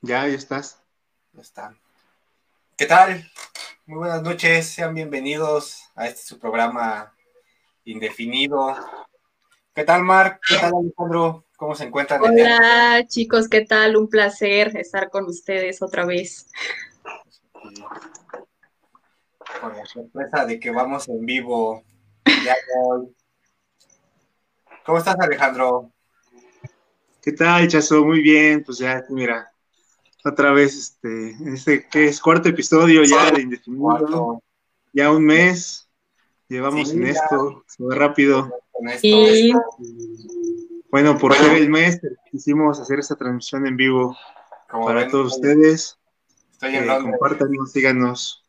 Ya, ya estás. Ya está. ¿Qué tal? Muy buenas noches, sean bienvenidos a este su programa indefinido. ¿Qué tal, Marc? ¿Qué tal, Alejandro? ¿Cómo se encuentran? Hola, chicos, ¿qué tal? Un placer estar con ustedes otra vez. Con la sorpresa de que vamos en vivo. Ya hoy. ¿Cómo estás, Alejandro? ¿Qué tal, Chazo? Muy bien, pues ya, mira, otra vez, este, este que es cuarto episodio ya de Indefinido. Cuarto. Ya un mes llevamos Sí, en ya. esto, se va rápido. Con esto, Y Bueno, por ser el mes, quisimos hacer esta transmisión en vivo como para ven, todos ustedes. Estoy Eh, en Londres. compártanos, síganos.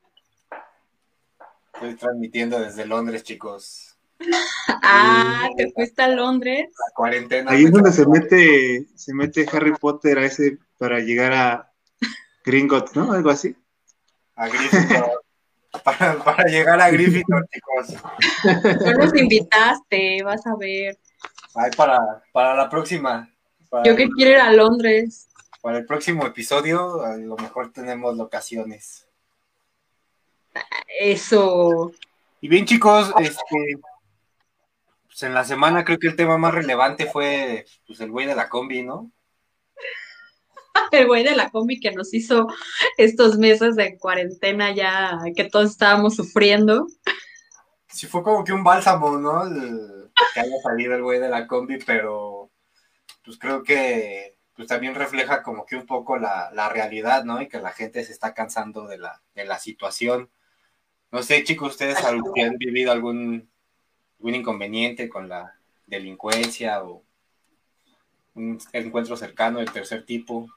Estoy transmitiendo desde Londres, chicos. ah, te fuiste a Londres. La cuarentena. Ahí es donde se mete, se mete Harry Potter a ese para llegar a Gringot, ¿no? Algo así. a Gryffindor. para, para llegar a Gryffindor, chicos. No nos invitaste, vas a ver. Ay, para, para la próxima. Para, Yo que quiero ir a Londres. para el próximo episodio, a lo mejor tenemos locaciones. Eso. Y bien, chicos, este. Pues en la semana creo que el tema más relevante fue pues, el güey de la combi, ¿no? El güey de la combi que nos hizo estos meses de cuarentena ya que todos estábamos sufriendo. Sí, fue como que un bálsamo, ¿no? El- que haya salido el güey de la combi, pero pues creo que pues también refleja como que un poco la, la realidad, ¿no? Y que la gente se está cansando de la, de la situación. No sé, chicos, ustedes que han vivido algún, algún inconveniente con la delincuencia o un encuentro cercano del tercer tipo.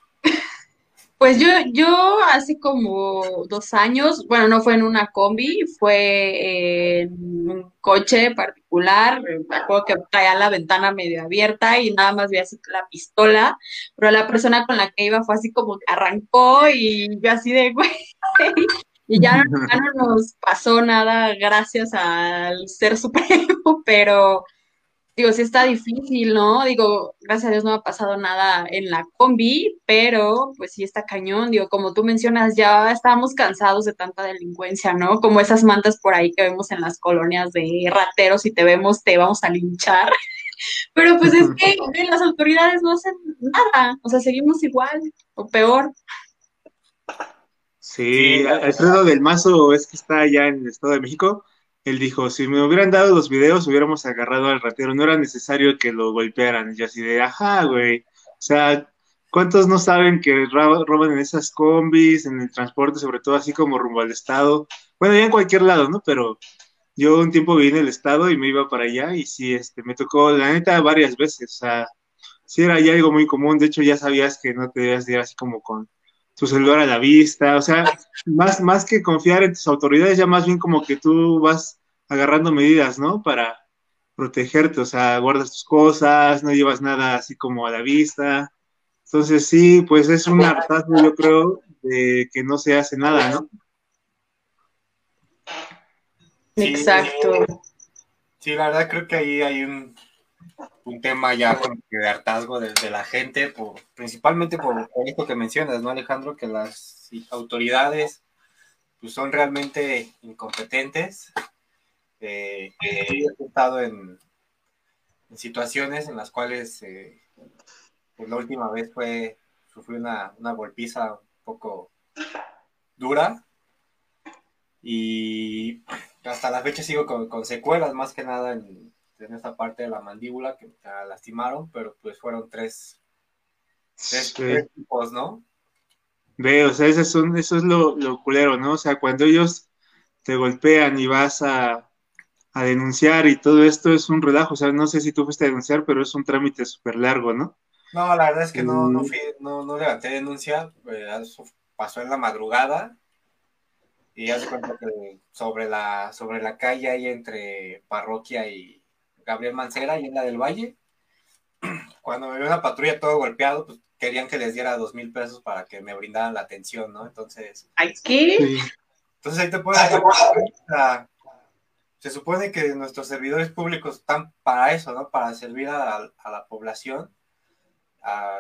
Pues yo, yo hace como dos años, bueno, no fue en una combi, fue en un coche particular, me acuerdo que traía la ventana medio abierta y nada más vi así la pistola, pero la persona con la que iba fue así como que arrancó y yo así de, güey, y ya no nos pasó nada gracias al ser supremo, pero digo, sí está difícil, ¿no? Digo, gracias a Dios no ha pasado nada en la combi, pero pues sí está cañón. Digo, como tú mencionas, ya estábamos cansados de tanta delincuencia, ¿no? Como esas mantas por ahí que vemos en las colonias de rateros y te vemos, te vamos a linchar. Pero pues es que las autoridades no hacen nada, o sea, seguimos igual o peor. Sí, Sí, Alfredo del Mazo es que está allá en el Estado de México. Él dijo, si me hubieran dado los videos, hubiéramos agarrado al ratero, no era necesario que lo golpearan. Y yo así de, ajá, güey. O sea, ¿cuántos no saben que ro- roban en esas combis, en el transporte, sobre todo así como rumbo al Estado? Bueno, ya en cualquier lado, ¿no? Pero yo un tiempo viví en el Estado y me iba para allá y sí, este, me tocó, la neta, varias veces. O sea, sí era ya algo muy común. De hecho, ya sabías que no te debías de ir así como con tu celular a la vista, o sea, más, más que confiar en tus autoridades, ya más bien como que tú vas agarrando medidas, ¿no? Para protegerte, o sea, guardas tus cosas, no llevas nada así como a la vista. Entonces sí, pues es un hartazgo, yo creo, de que no se hace nada, ¿no? Sí. Exacto. Sí, la verdad creo que ahí hay un, un tema ya de hartazgo de, de la gente, por, principalmente por, esto que mencionas, ¿no, Alejandro? Que las autoridades pues, son realmente incompetentes. Eh, sí, he estado en, en situaciones en las cuales eh, pues, la última vez fue, sufrí una, una golpiza un poco dura y hasta la fecha sigo con, con secuelas, más que nada en, en esta parte de la mandíbula que me lastimaron, pero pues fueron tres, tres, Sí. tres tipos, ¿no? Ve, o sea, eso es, un- eso es lo, lo culero, ¿no? O sea, cuando ellos te golpean y vas a, a denunciar y todo esto es un relajo, o sea, no sé si tú fuiste a denunciar, pero es un trámite súper largo, ¿no? No, la verdad es que no, no, Mm. fui, no, no levanté denuncia, eh, eso pasó en la madrugada y ya se cuenta que sobre la, sobre la calle ahí entre Parroquia y Gabriel Mancera y en la del Valle, cuando me vio una patrulla todo golpeado, pues querían que les diera dos mil pesos para que me brindaran la atención, ¿no? Entonces, Ay, ¿qué? Sí. entonces ahí te puedes cuenta, se supone que nuestros servidores públicos están para eso, ¿no? Para servir a, a la población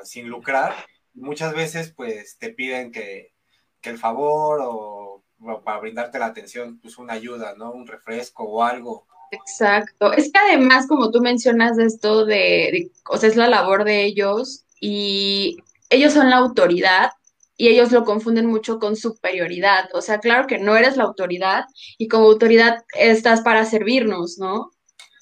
sin lucrar muchas veces pues te piden que, que el favor o, para brindarte la atención, pues una ayuda, ¿no? Un refresco o algo. Exacto. Es que además, como tú mencionas esto de, de, o sea, es la labor de ellos y ellos son la autoridad y ellos lo confunden mucho con superioridad. O sea, claro que no eres la autoridad y como autoridad estás para servirnos, ¿no? O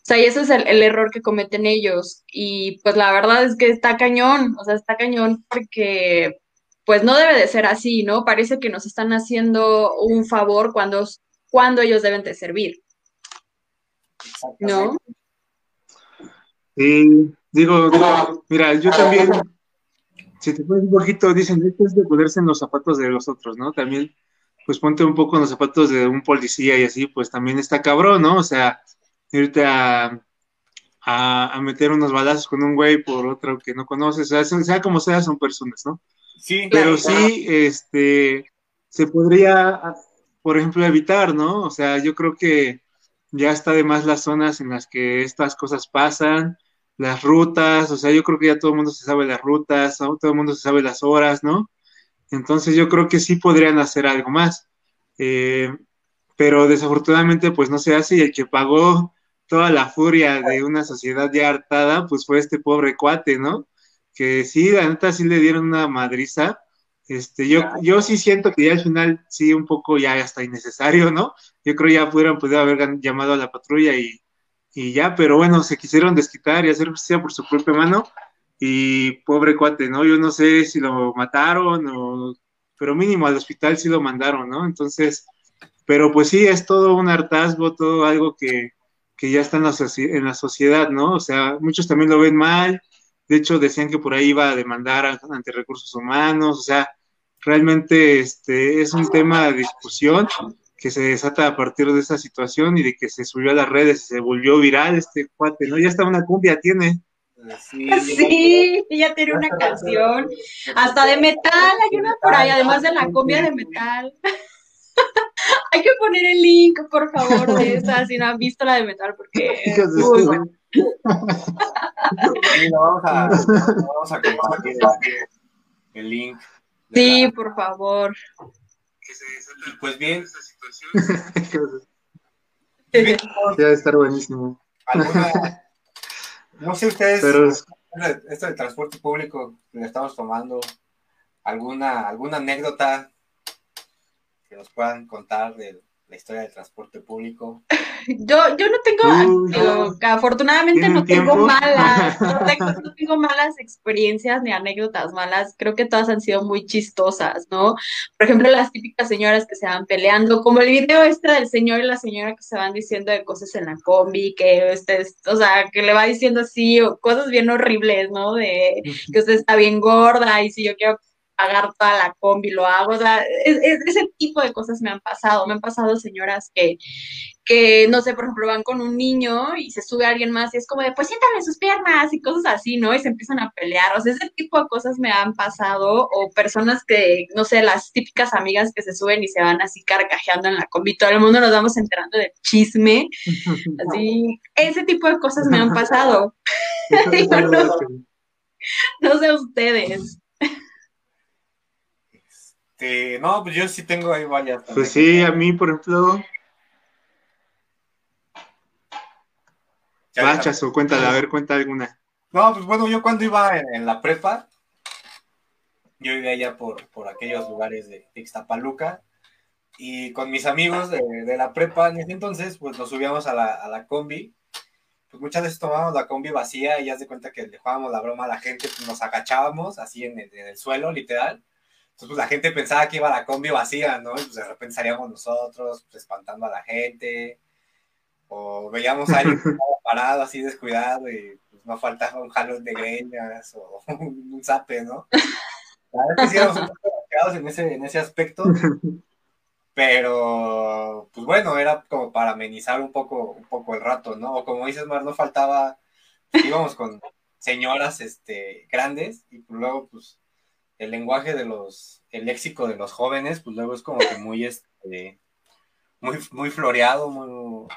sea, y ese es el, el, error que cometen ellos. Y pues la verdad es que está cañón, o sea, está cañón porque pues no debe de ser así, ¿no? Parece que nos están haciendo un favor cuando, cuando ellos deben de servir. ¿No? Sí, digo, mira, yo también si te pones un poquito, dicen, esto es de ponerse en los zapatos de los otros, ¿no? También, pues ponte un poco en los zapatos de un policía y así, pues también está cabrón, ¿no? O sea, irte a, a, a meter unos balazos con un güey por otro que no conoces, o sea, sea como sea, son personas, ¿no? Sí. Pero sí, este, se podría, por ejemplo, evitar, ¿no? O sea, yo creo que ya está de más las zonas en las que estas cosas pasan, las rutas, o sea, yo creo que ya todo el mundo se sabe las rutas, todo el mundo se sabe las horas, ¿no? Entonces yo creo que sí podrían hacer algo más. Eh, pero desafortunadamente pues no se hace y el que pagó toda la furia de una sociedad ya hartada pues fue este pobre cuate, ¿no? Que sí, la neta sí le dieron una madriza. Este, yo, yo sí siento que ya al final sí un poco ya hasta innecesario, ¿no? Yo creo ya pudieran podido haber llamado a la patrulla y, y ya, pero bueno, se quisieron desquitar y hacer justicia por su propia mano y pobre cuate, ¿no? Yo no sé si lo mataron o, pero mínimo al hospital sí lo mandaron, ¿no? Entonces, pero pues sí, es todo un hartazgo, todo algo que, que ya está en la, en la sociedad, ¿no? O sea, muchos también lo ven mal, de hecho decían que por ahí iba a demandar ante recursos humanos, o sea, realmente este es un tema de discusión que se desata a partir de esa situación y de que se subió a las redes y se volvió viral este cuate, ¿no? Ya está una cumbia tiene. Sí, sí ya tiene una canción, hasta de metal, hay una por ahí, además de la cumbia de metal. hay que poner el link, por favor, de esa, si no han visto la de metal, porque... Vamos, a, vamos a compartir el link. Sí, por favor. Y pues bien, bien debe estar buenísimo. ¿Alguna, no sé ustedes, Pero, esto de transporte público que estamos tomando, alguna, alguna anécdota que nos puedan contar de la historia del transporte público. Yo, yo no tengo, Uy, digo, afortunadamente no ¿Tienen tengo tiempo? malas, no tengo, no tengo malas experiencias ni anécdotas malas, creo que todas han sido muy chistosas, ¿no? Por ejemplo, las típicas señoras que se van peleando, como el video este del señor y la señora que se van diciendo de cosas en la combi, que es- o sea, que le va diciendo así, o cosas bien horribles, ¿no? De que usted está bien gorda y si yo quiero pagar toda la combi, lo hago, o sea, es- es- ese tipo de cosas me han pasado, me han pasado señoras que que, no sé, por ejemplo, van con un niño y se sube alguien más y es como de, pues siéntale sus piernas y cosas así, ¿no? Y se empiezan a pelear. O sea, ese tipo de cosas me han pasado. O personas que, no sé, las típicas amigas que se suben y se van así carcajeando en la combi. Todo el mundo nos vamos enterando del chisme. Así, ese tipo de cosas me han pasado. Digo, no, no sé ustedes. Este, no, pues yo sí tengo ahí varias. Pues sí, a mí, por ejemplo, Ya, Machas, o cuéntala, a ver, cuenta alguna. No, pues bueno, yo cuando iba en, en la prepa, yo vivía allá por, por aquellos lugares de, de Ixtapaluca, y con mis amigos de, de la prepa en ese entonces, pues nos subíamos a la, a la combi, pues muchas veces tomábamos la combi vacía y ya se cuenta que le jugábamos la broma a la gente, pues nos agachábamos así en el, en el suelo, literal. Entonces, pues la gente pensaba que iba la combi vacía, ¿no? Y pues de repente salíamos nosotros, pues espantando a la gente, o veíamos a alguien parado así descuidado y pues no faltaba un jalón de greñas o un, zape, ¿no? Que sí éramos un poco en ese, en ese aspecto, pero pues bueno, era como para amenizar un poco, un poco el rato, ¿no? O como dices, Mar, no faltaba, íbamos con señoras este, grandes y pues luego pues el lenguaje de los, el léxico de los jóvenes, pues luego es como que muy, este, muy, muy floreado, muy,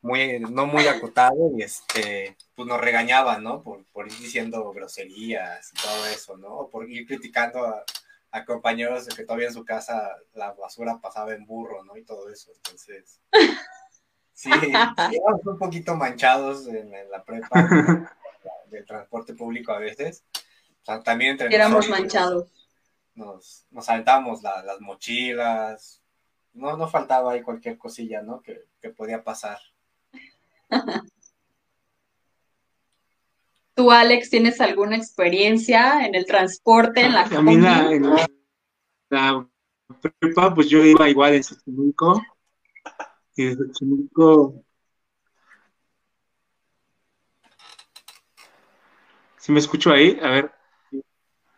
muy, no muy acotado y este, pues nos regañaban, ¿no? Por, por ir diciendo groserías y todo eso, ¿no? O por ir criticando a, a compañeros de que todavía en su casa la basura pasaba en burro, ¿no? Y todo eso. Entonces, sí, íbamos un poquito manchados en, la prepa del transporte público a veces. O sea, también entre Éramos manchados. Nos, nos aventamos las mochilas. No, no faltaba ahí cualquier cosilla, ¿no? Que, que podía pasar. ¿Tú, Alex, tienes alguna experiencia en el transporte, en la A mí la, prepa, pues yo iba igual en Xochimilco. Y de Xochimilco... ¿Sí me escucho ahí? A ver.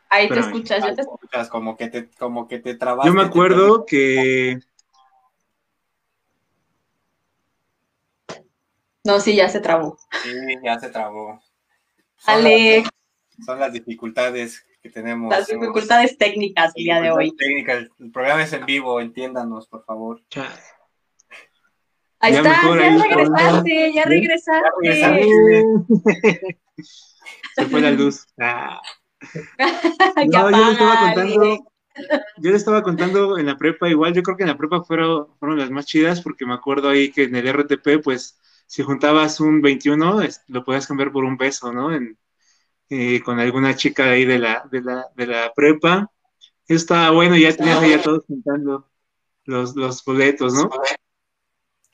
Ahí te escuchas, yo te escuchas como que te, como que te trabaste. Yo me acuerdo que... No, sí, ya se trabó. Sí, ya se trabó. Ale. Son las dificultades que tenemos. Las dificultades técnicas el día de hoy. Técnicas. El programa es en vivo, entiéndanos, por favor. Ahí está, ya regresaste, ya regresaste. Se fue la luz. Ah. no, yo le estaba contando, yo le estaba contando en la prepa, igual yo creo que en la prepa fueron, fueron las más chidas, porque me acuerdo ahí que en el RTP, pues, si juntabas un 21, lo podías cambiar por un beso, ¿no? En, eh, con alguna chica ahí de la, de la, de la prepa. Eso estaba bueno, ya tenías ahí a todos juntando los, los boletos, ¿no?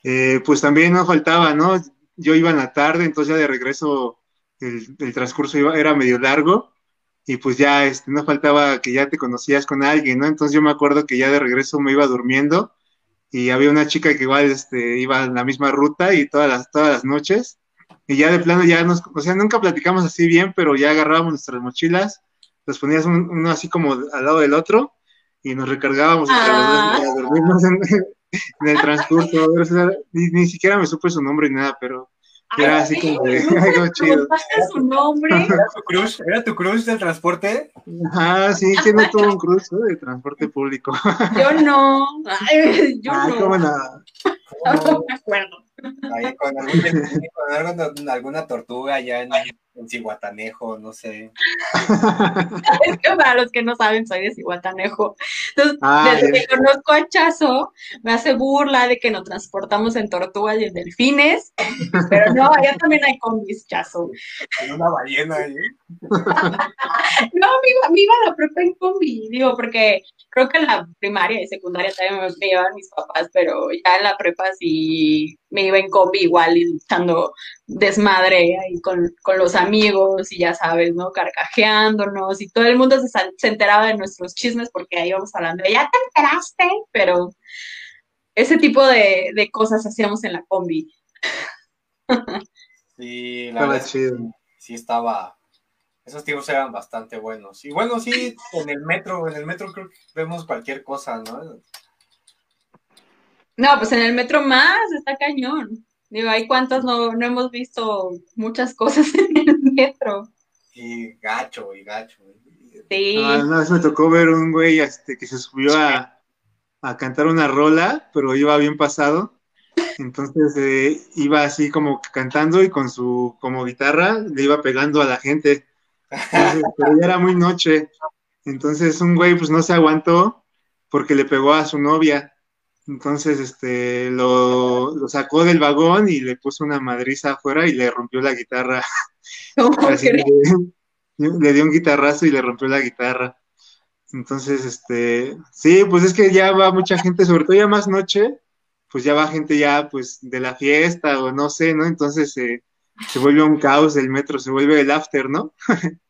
Eh, pues también no faltaba, ¿no? Yo iba en la tarde, entonces ya de regreso el, el transcurso iba, era medio largo y pues ya este, no faltaba que ya te conocías con alguien, ¿no? Entonces yo me acuerdo que ya de regreso me iba durmiendo y había una chica que igual este, iba en la misma ruta y todas las, todas las noches, y ya de plano ya nos, o sea, nunca platicamos así bien, pero ya agarrábamos nuestras mochilas, los ponías uno así como al lado del otro, y nos recargábamos ah. para dormirnos en, el transcurso, ni, ni, siquiera me supe su nombre ni nada, pero era así como de algo chido. su nombre? ¿Era tu cruz? ¿Era tu cruz del transporte? Ah, sí, que no tuvo un cruz de transporte público. Yo no. yo ah, no. ¿cómo no? No me acuerdo. Ahí con, algún, con alguna tortuga ya en, en Cihuatanejo, no sé. es que para los que no saben, soy de Cihuatanejo. Entonces, ah, desde que conozco a Chazo, me hace burla de que nos transportamos en tortugas y en delfines, pero no, allá también hay combis, Chazo. En una ballena ahí. no, me iba, me iba a la prepa en combi, digo, porque creo que en la primaria y secundaria también me, llevaban mis papás, pero ya en la prepa sí me iba en combi igual y echando desmadre ahí con, con los amigos y ya sabes, ¿no? Carcajeándonos y todo el mundo se, se enteraba de nuestros chismes porque ahí íbamos hablando, ya te enteraste, pero ese tipo de, de cosas hacíamos en la combi. Sí, la verdad, sí estaba, esos tiempos eran bastante buenos. Y bueno, sí, en el metro, en el metro creo que vemos cualquier cosa, ¿no? No, pues en el metro más, está cañón. Digo, hay cuántos no, no hemos visto muchas cosas en el metro. Y gacho, y gacho. Sí. Ah, una vez me tocó ver un güey este, que se subió a, a cantar una rola, pero iba bien pasado. Entonces eh, iba así como cantando y con su como guitarra le iba pegando a la gente. pero ya era muy noche. Entonces un güey pues no se aguantó porque le pegó a su novia. Entonces, este, lo, lo, sacó del vagón y le puso una madriza afuera y le rompió la guitarra. le, dio un guitarrazo y le rompió la guitarra. Entonces, este, sí, pues es que ya va mucha gente, sobre todo ya más noche, pues ya va gente ya, pues, de la fiesta o no sé, ¿no? Entonces, eh, se vuelve un caos el metro, se vuelve el after, ¿no?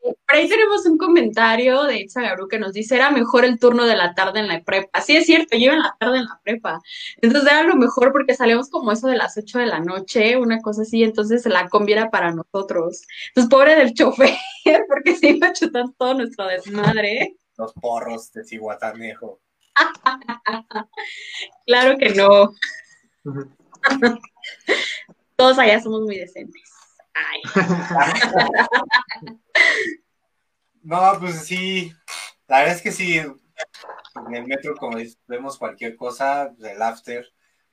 Por ahí tenemos un comentario de Itzagaru que nos dice, era mejor el turno de la tarde en la prepa. Sí, es cierto, yo iba en la tarde en la prepa. Entonces era lo mejor porque salíamos como eso de las 8 de la noche, una cosa así, entonces la conviera para nosotros. Entonces, pobre del chofer, porque se iba a chutar todo nuestro desmadre. Los porros de Cihuatanejo. claro que no. Todos allá somos muy decentes. no, pues sí, la verdad es que sí, en el metro, como vemos cualquier cosa, del after,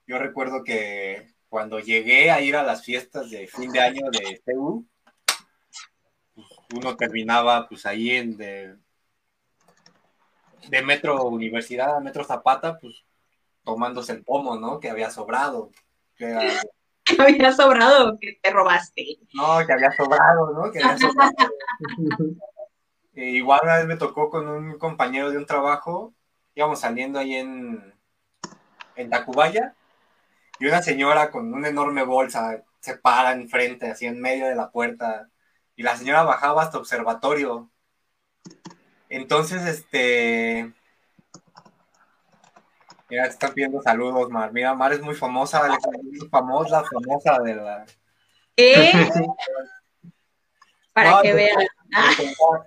yo recuerdo que cuando llegué a ir a las fiestas de fin de año de pues, uno terminaba pues ahí en de, de Metro Universidad Metro Zapata, pues tomándose el pomo, ¿no? Que había sobrado. había sobrado que te robaste. No, que había sobrado, ¿no? Que había sobrado. Eh, igual una vez me tocó con un compañero de un trabajo, íbamos saliendo ahí en, en Tacubaya, y una señora con una enorme bolsa se para enfrente, así en medio de la puerta, y la señora bajaba hasta observatorio. Entonces, este... Mira, te están pidiendo saludos, Mar. Mira, Mar es muy famosa, es famosa, famosa de la... ¿Eh? Para que vean.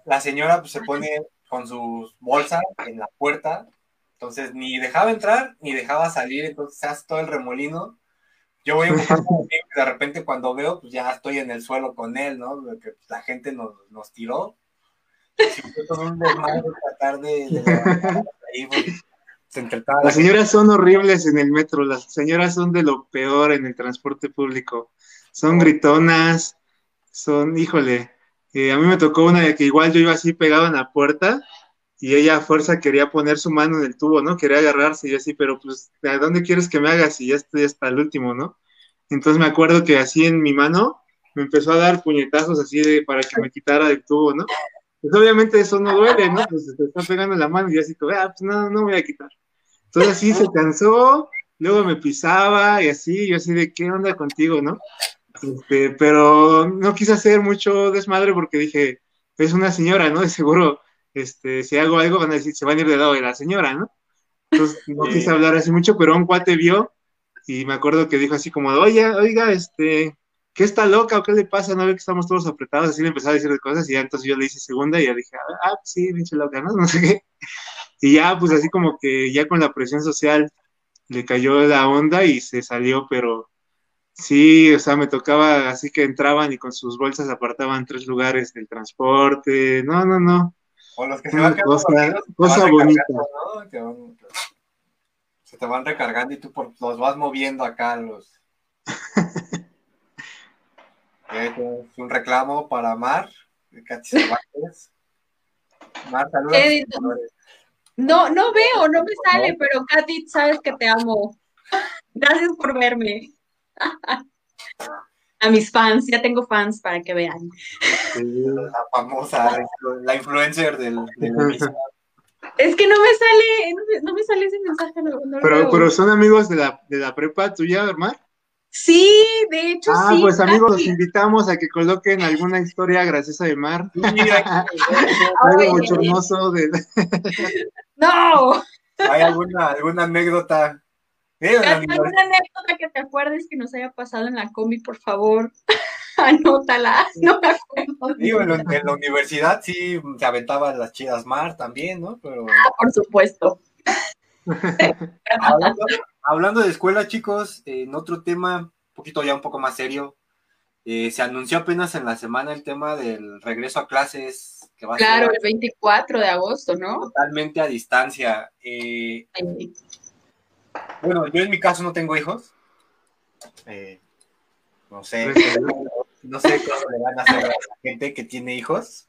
La señora pues, se pone con sus bolsas en la puerta, entonces ni dejaba entrar ni dejaba salir, entonces se hace todo el remolino. Yo voy y de repente cuando veo, pues ya estoy en el suelo con él, ¿no? Porque pues, la gente nos, nos tiró. un tratar de, pues, las señoras son horribles en el metro, las señoras son de lo peor en el transporte público. Son gritonas, son, híjole, eh, a mí me tocó una de que igual yo iba así pegado en la puerta y ella a fuerza quería poner su mano en el tubo, ¿no? Quería agarrarse y así, pero pues, ¿a dónde quieres que me hagas? Y ya estoy hasta el último, ¿no? Entonces me acuerdo que así en mi mano me empezó a dar puñetazos así de, para que me quitara del tubo, ¿no? Pues obviamente eso no duele, ¿no? Pues te está pegando la mano y así como, ah, pues no, no me voy a quitar. Entonces así se cansó, luego me pisaba y así, yo así de, ¿qué onda contigo, no? Este, pero no quise hacer mucho desmadre porque dije, es una señora, ¿no? De seguro, este, si hago algo van a decir, se van a ir de lado de la señora, ¿no? Entonces no quise hablar así mucho, pero un cuate vio y me acuerdo que dijo así como, oye, oiga, este, ¿qué está loca o qué le pasa? ¿No ve que estamos todos apretados? Así le empezó a decir cosas y ya entonces yo le hice segunda y ya dije, ah, sí, pinche loca, ¿no? No sé qué. Y ya, pues así como que ya con la presión social le cayó la onda y se salió, pero sí, o sea, me tocaba así que entraban y con sus bolsas apartaban tres lugares del transporte. No, no, no. O los que se van cosa, cosa bonita. Se te van recargando y tú por, los vas moviendo acá los. es un reclamo para Mar, Mar, saludos. No, no veo, no me sale, pero Katy, sabes que te amo. Gracias por verme. A mis fans, ya tengo fans para que vean. la famosa, la influencer del, Es que no me sale, no me, sale ese mensaje. pero, pero son amigos de la, de la prepa tuya, Mar. Sí, de hecho ah, sí. Ah, pues amigos, los invitamos a que coloquen alguna historia graciosa de Mar. Algo bochornoso de... no. ¿Hay alguna, alguna anécdota? ¿Alguna anécdota que te acuerdes que nos haya pasado en la combi, por favor? Anótala, no me acuerdo. Digo, en, la universidad sí se aventaban las chidas Mar también, ¿no? Pero... Ah, por supuesto. Hablando, de escuela, chicos, en otro tema, un poquito ya un poco más serio, eh, se anunció apenas en la semana el tema del regreso a clases. Que va claro, el 24 de agosto, ¿no? Totalmente a distancia. Eh, bueno, yo en mi caso no tengo hijos. Eh, no sé, no sé cómo le van a hacer a la gente que tiene hijos.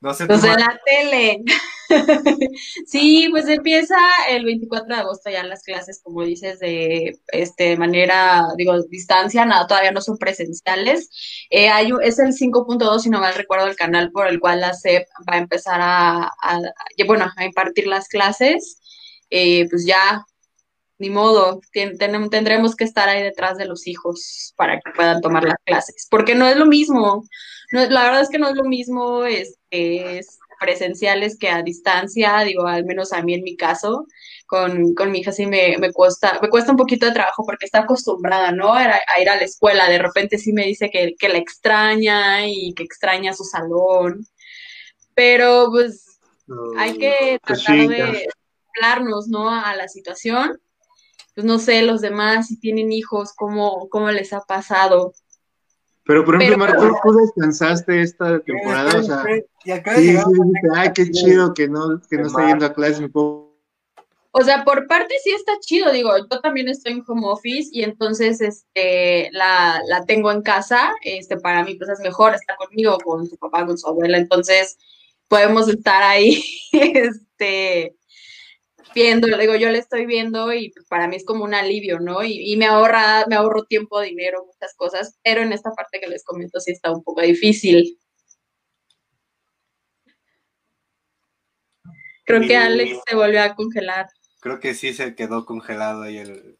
No sé. Pues en la tele. sí, pues empieza el 24 de agosto ya las clases, como dices, de este manera, digo, distancia, nada, todavía no son presenciales. Eh, hay, es el 5.2, si no mal recuerdo, el canal por el cual la SEP va a empezar a, bueno, a impartir las clases. Eh, pues ya, ni modo, tendremos que estar ahí detrás de los hijos para que puedan tomar las clases, porque no es lo mismo la verdad es que no es lo mismo es, es presenciales que a distancia, digo, al menos a mí en mi caso, con, con mi hija sí me, me, cuesta, me cuesta un poquito de trabajo porque está acostumbrada, ¿no? A, ir a la escuela, de repente sí me dice que, que la extraña y que extraña su salón, pero pues hay que pues tratar de hablarnos, ¿no? A la situación. Pues no sé, los demás, si tienen hijos, cómo, cómo les ha pasado. Pero, por ejemplo, Marco, ¿tú descansaste esta temporada? O sea, sí, sí, ay, qué chido que no, que no está yendo a clases, me puedo O sea, por parte sí está chido, digo, yo también estoy en home office y entonces este la, la tengo en casa, este para mí pues es mejor estar conmigo, con su papá, con su abuela, entonces podemos estar ahí este viendo, digo, yo le estoy viendo y para mí es como un alivio, ¿no? Y, y, me ahorra, me ahorro tiempo, dinero, muchas cosas, pero en esta parte que les comento sí está un poco difícil. Creo que Alex se volvió a congelar. Creo que sí se quedó congelado ahí el,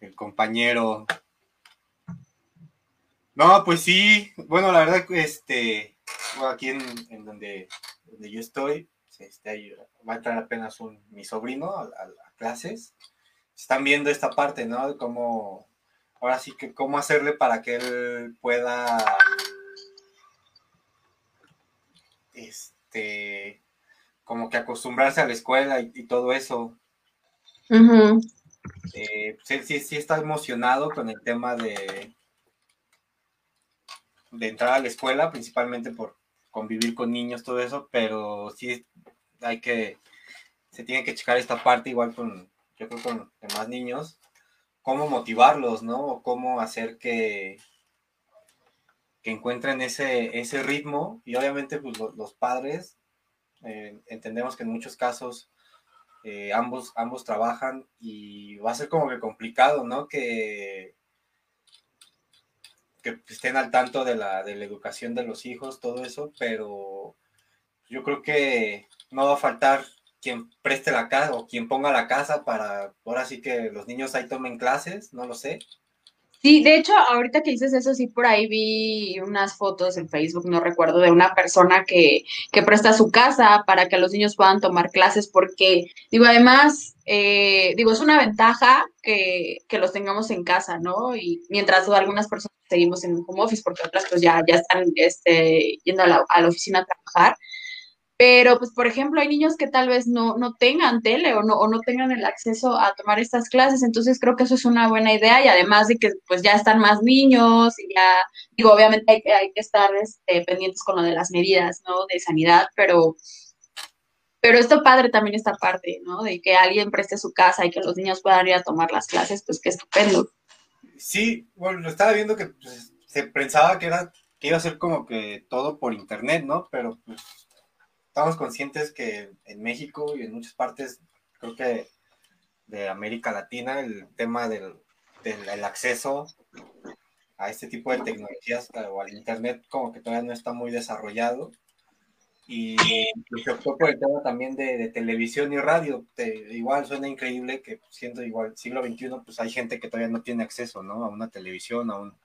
el compañero. No, pues sí. Bueno, la verdad, este, aquí en, en donde, donde yo estoy, este, va a entrar apenas un, mi sobrino a, a, a, clases. Están viendo esta parte, ¿no? Cómo, ahora sí que cómo hacerle para que él pueda, este, como que acostumbrarse a la escuela y, y todo eso. Uh -huh. eh, él sí, sí, está emocionado con el tema de, de entrar a la escuela, principalmente por convivir con niños, todo eso, pero sí hay que, se tiene que checar esta parte igual con, yo creo con demás niños, cómo motivarlos, ¿no? O cómo hacer que, que encuentren ese, ese ritmo y obviamente pues los, padres eh, entendemos que en muchos casos eh, ambos, ambos trabajan y va a ser como que complicado, ¿no? Que, que estén al tanto de la, de la educación de los hijos, todo eso, pero yo creo que no va a faltar quien preste la casa o quien ponga la casa para ahora sí que los niños ahí tomen clases, no lo sé. Sí, de hecho, ahorita que dices eso, sí, por ahí vi unas fotos en Facebook, no recuerdo, de una persona que, que presta su casa para que los niños puedan tomar clases, porque, digo, además, eh, digo, es una ventaja que, que, los tengamos en casa, ¿no? Y mientras algunas personas seguimos en home office, porque otras pues ya, ya están este, yendo a la, a la oficina a trabajar, pero, pues, por ejemplo, hay niños que tal vez no, no tengan tele o no, o no tengan el acceso a tomar estas clases, entonces creo que eso es una buena idea y además de que pues ya están más niños y ya, digo, obviamente hay, hay que estar este, pendientes con lo de las medidas, ¿no? De sanidad, pero, pero esto padre también esta parte, ¿no? De que alguien preste su casa y que los niños puedan ir a tomar las clases, pues qué estupendo. Sí, bueno, lo estaba viendo que pues, se pensaba que era que iba a ser como que todo por internet, ¿no? Pero pues estamos conscientes que en México y en muchas partes, creo que de América Latina, el tema del, del el acceso a este tipo de tecnologías o al Internet como que todavía no está muy desarrollado. Y se optó por el tema también de, de televisión y radio. Te, igual suena increíble que siendo igual siglo XXI, pues hay gente que todavía no tiene acceso, ¿no? A una televisión, a, un,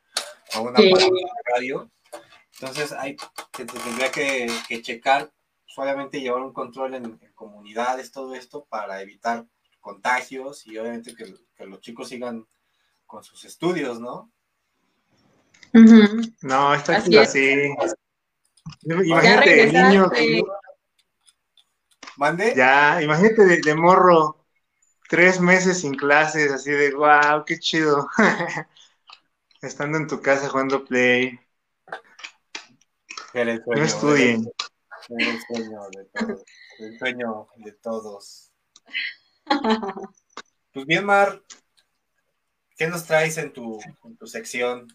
a una sí. radio. Entonces hay, se tendría que, que checar obviamente llevar un control en, en, comunidades, todo esto, para evitar contagios y obviamente que, que los chicos sigan con sus estudios, ¿no? Uh -huh. No, está así. así. Imagínate, el niño. Que... ¿Mande? Ya, imagínate de, de, morro, tres meses sin clases, así de wow, qué chido. Estando en tu casa jugando play. Sueño, no estudien. El sueño de todos. El sueño de todos. Pues bien, Mar, ¿qué nos traes en tu, en tu sección?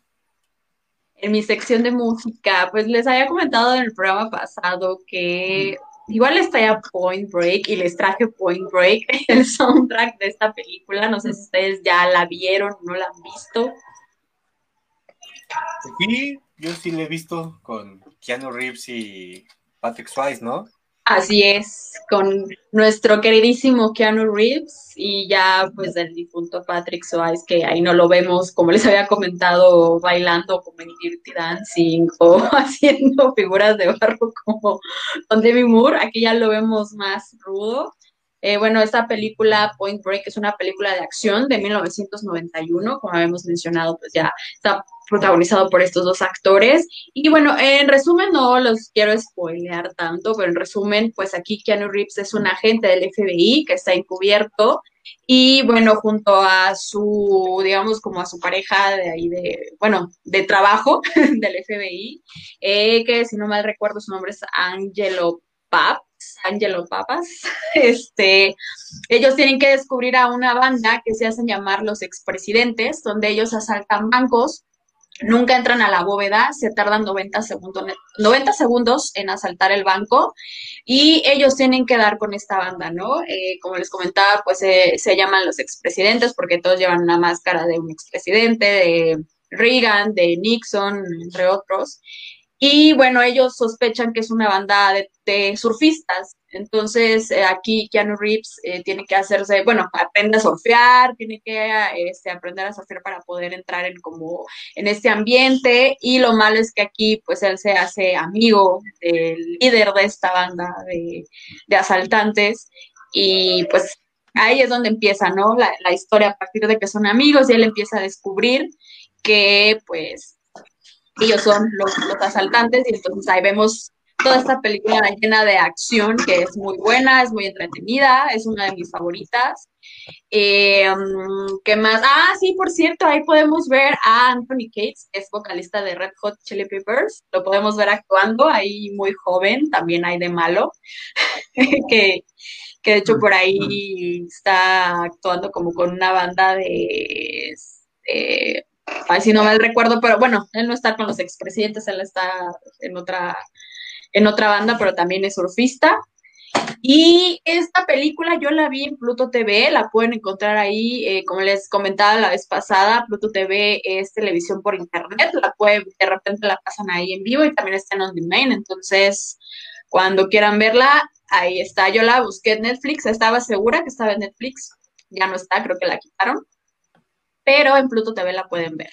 En mi sección de música, pues les había comentado en el programa pasado que igual les traía Point Break y les traje Point Break, el soundtrack de esta película. No sé si ustedes ya la vieron o no la han visto. Sí, yo sí la he visto con Keanu Reeves y Patrick Swayze, ¿no? Así es, con nuestro queridísimo Keanu Reeves y ya pues el difunto Patrick Swayze, que ahí no lo vemos, como les había comentado, bailando como en Dirty Dancing o haciendo figuras de barro como con Demi Moore, aquí ya lo vemos más rudo. Eh, bueno, esta película Point Break es una película de acción de 1991, como habíamos mencionado, pues ya está protagonizado por estos dos actores. Y bueno, en resumen, no los quiero spoilear tanto, pero en resumen, pues aquí Keanu Reeves es un agente del FBI que está encubierto y bueno, junto a su, digamos, como a su pareja de ahí de, bueno, de trabajo del FBI, eh, que si no mal recuerdo su nombre es Angelo Papas, Angelo Papas, este, ellos tienen que descubrir a una banda que se hacen llamar los expresidentes, donde ellos asaltan bancos, nunca entran a la bóveda, se tardan 90 segundos, 90 segundos en asaltar el banco y ellos tienen que dar con esta banda, ¿no? Eh, como les comentaba, pues se llaman los expresidentes porque todos llevan una máscara de un expresidente, de Reagan, de Nixon, entre otros. Y bueno, ellos sospechan que es una banda de, surfistas. Entonces, eh, aquí Keanu Reeves eh, tiene que hacerse, bueno, aprende a surfear, tiene que este, aprender a surfear para poder entrar en como en este ambiente. Y lo malo es que aquí, pues, él se hace amigo del líder de esta banda de, asaltantes. Y pues ahí es donde empieza, ¿no? La, la historia a partir de que son amigos y él empieza a descubrir que, pues, ellos son los, asaltantes y entonces ahí vemos toda esta película llena de acción que es muy buena, es muy entretenida, es una de mis favoritas. Eh, ¿Qué más? Ah, sí, por cierto, ahí podemos ver a Anthony Cates, es vocalista de Red Hot Chili Peppers. Lo podemos ver actuando ahí muy joven, también hay de malo, que, que de hecho por ahí está actuando como con una banda de... Este, Ay, si no mal recuerdo, pero bueno, él no está con los expresidentes, él está en otra, en otra banda, pero también es surfista. Y esta película yo la vi en Pluto TV, la pueden encontrar ahí, eh, como les comentaba la vez pasada, Pluto TV es televisión por internet, la pueden, de repente la pasan ahí en vivo y también está en on demand, entonces cuando quieran verla, ahí está, yo la busqué en Netflix, estaba segura que estaba en Netflix, ya no está, creo que la quitaron, pero en Pluto TV la pueden ver.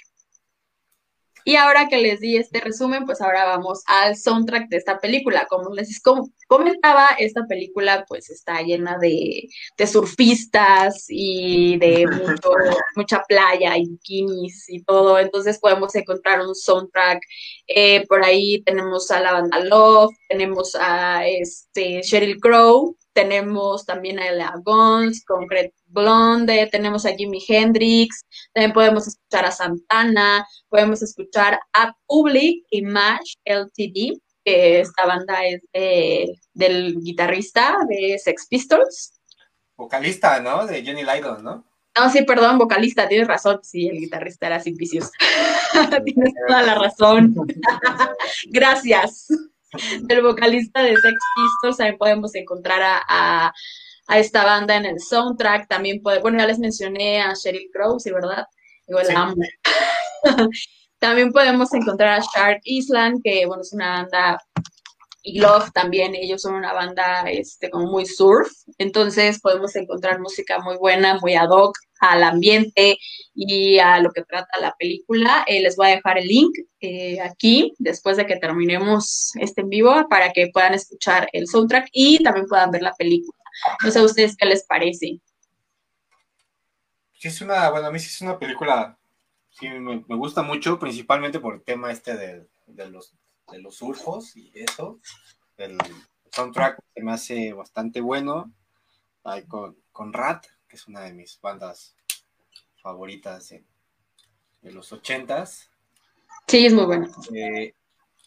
Y ahora que les di este resumen, pues ahora vamos al soundtrack de esta película. Como les comentaba, esta película pues está llena de, surfistas y de mucha playa y bikinis y todo. Entonces podemos encontrar un soundtrack. Eh, por ahí tenemos a la banda Love, tenemos a este Sheryl Crow, tenemos también a la Guns, Concrete Blonde, tenemos a Jimi Hendrix, también podemos escuchar a Santana, podemos escuchar a Public Image LTD, que esta banda es del guitarrista de Sex Pistols. Vocalista, ¿no? De Johnny Lydon, ¿no? No, sí, perdón, vocalista, tienes razón, sí, el guitarrista era Sin tienes toda la razón. Gracias. El vocalista de Sex Pistols, también podemos encontrar a a esta banda en el soundtrack. También puede, bueno, ya les mencioné a Sheryl Crow, ¿sí, verdad? también podemos encontrar a Shark Island, que bueno, es una banda y Love también, ellos son una banda este, como muy surf, entonces podemos encontrar música muy buena, muy ad hoc al ambiente y a lo que trata la película. Eh, les voy a dejar el link eh, aquí después de que terminemos este en vivo para que puedan escuchar el soundtrack y también puedan ver la película. No sé a ustedes qué les parece. Sí, es una, bueno, a mí sí es una película, sí, me, gusta mucho, principalmente por el tema este de, los, de los surfos y eso. El soundtrack se me hace bastante bueno. Hay con, con Rat, que es una de mis bandas favoritas de, los ochentas. Sí, es muy bueno. Eh,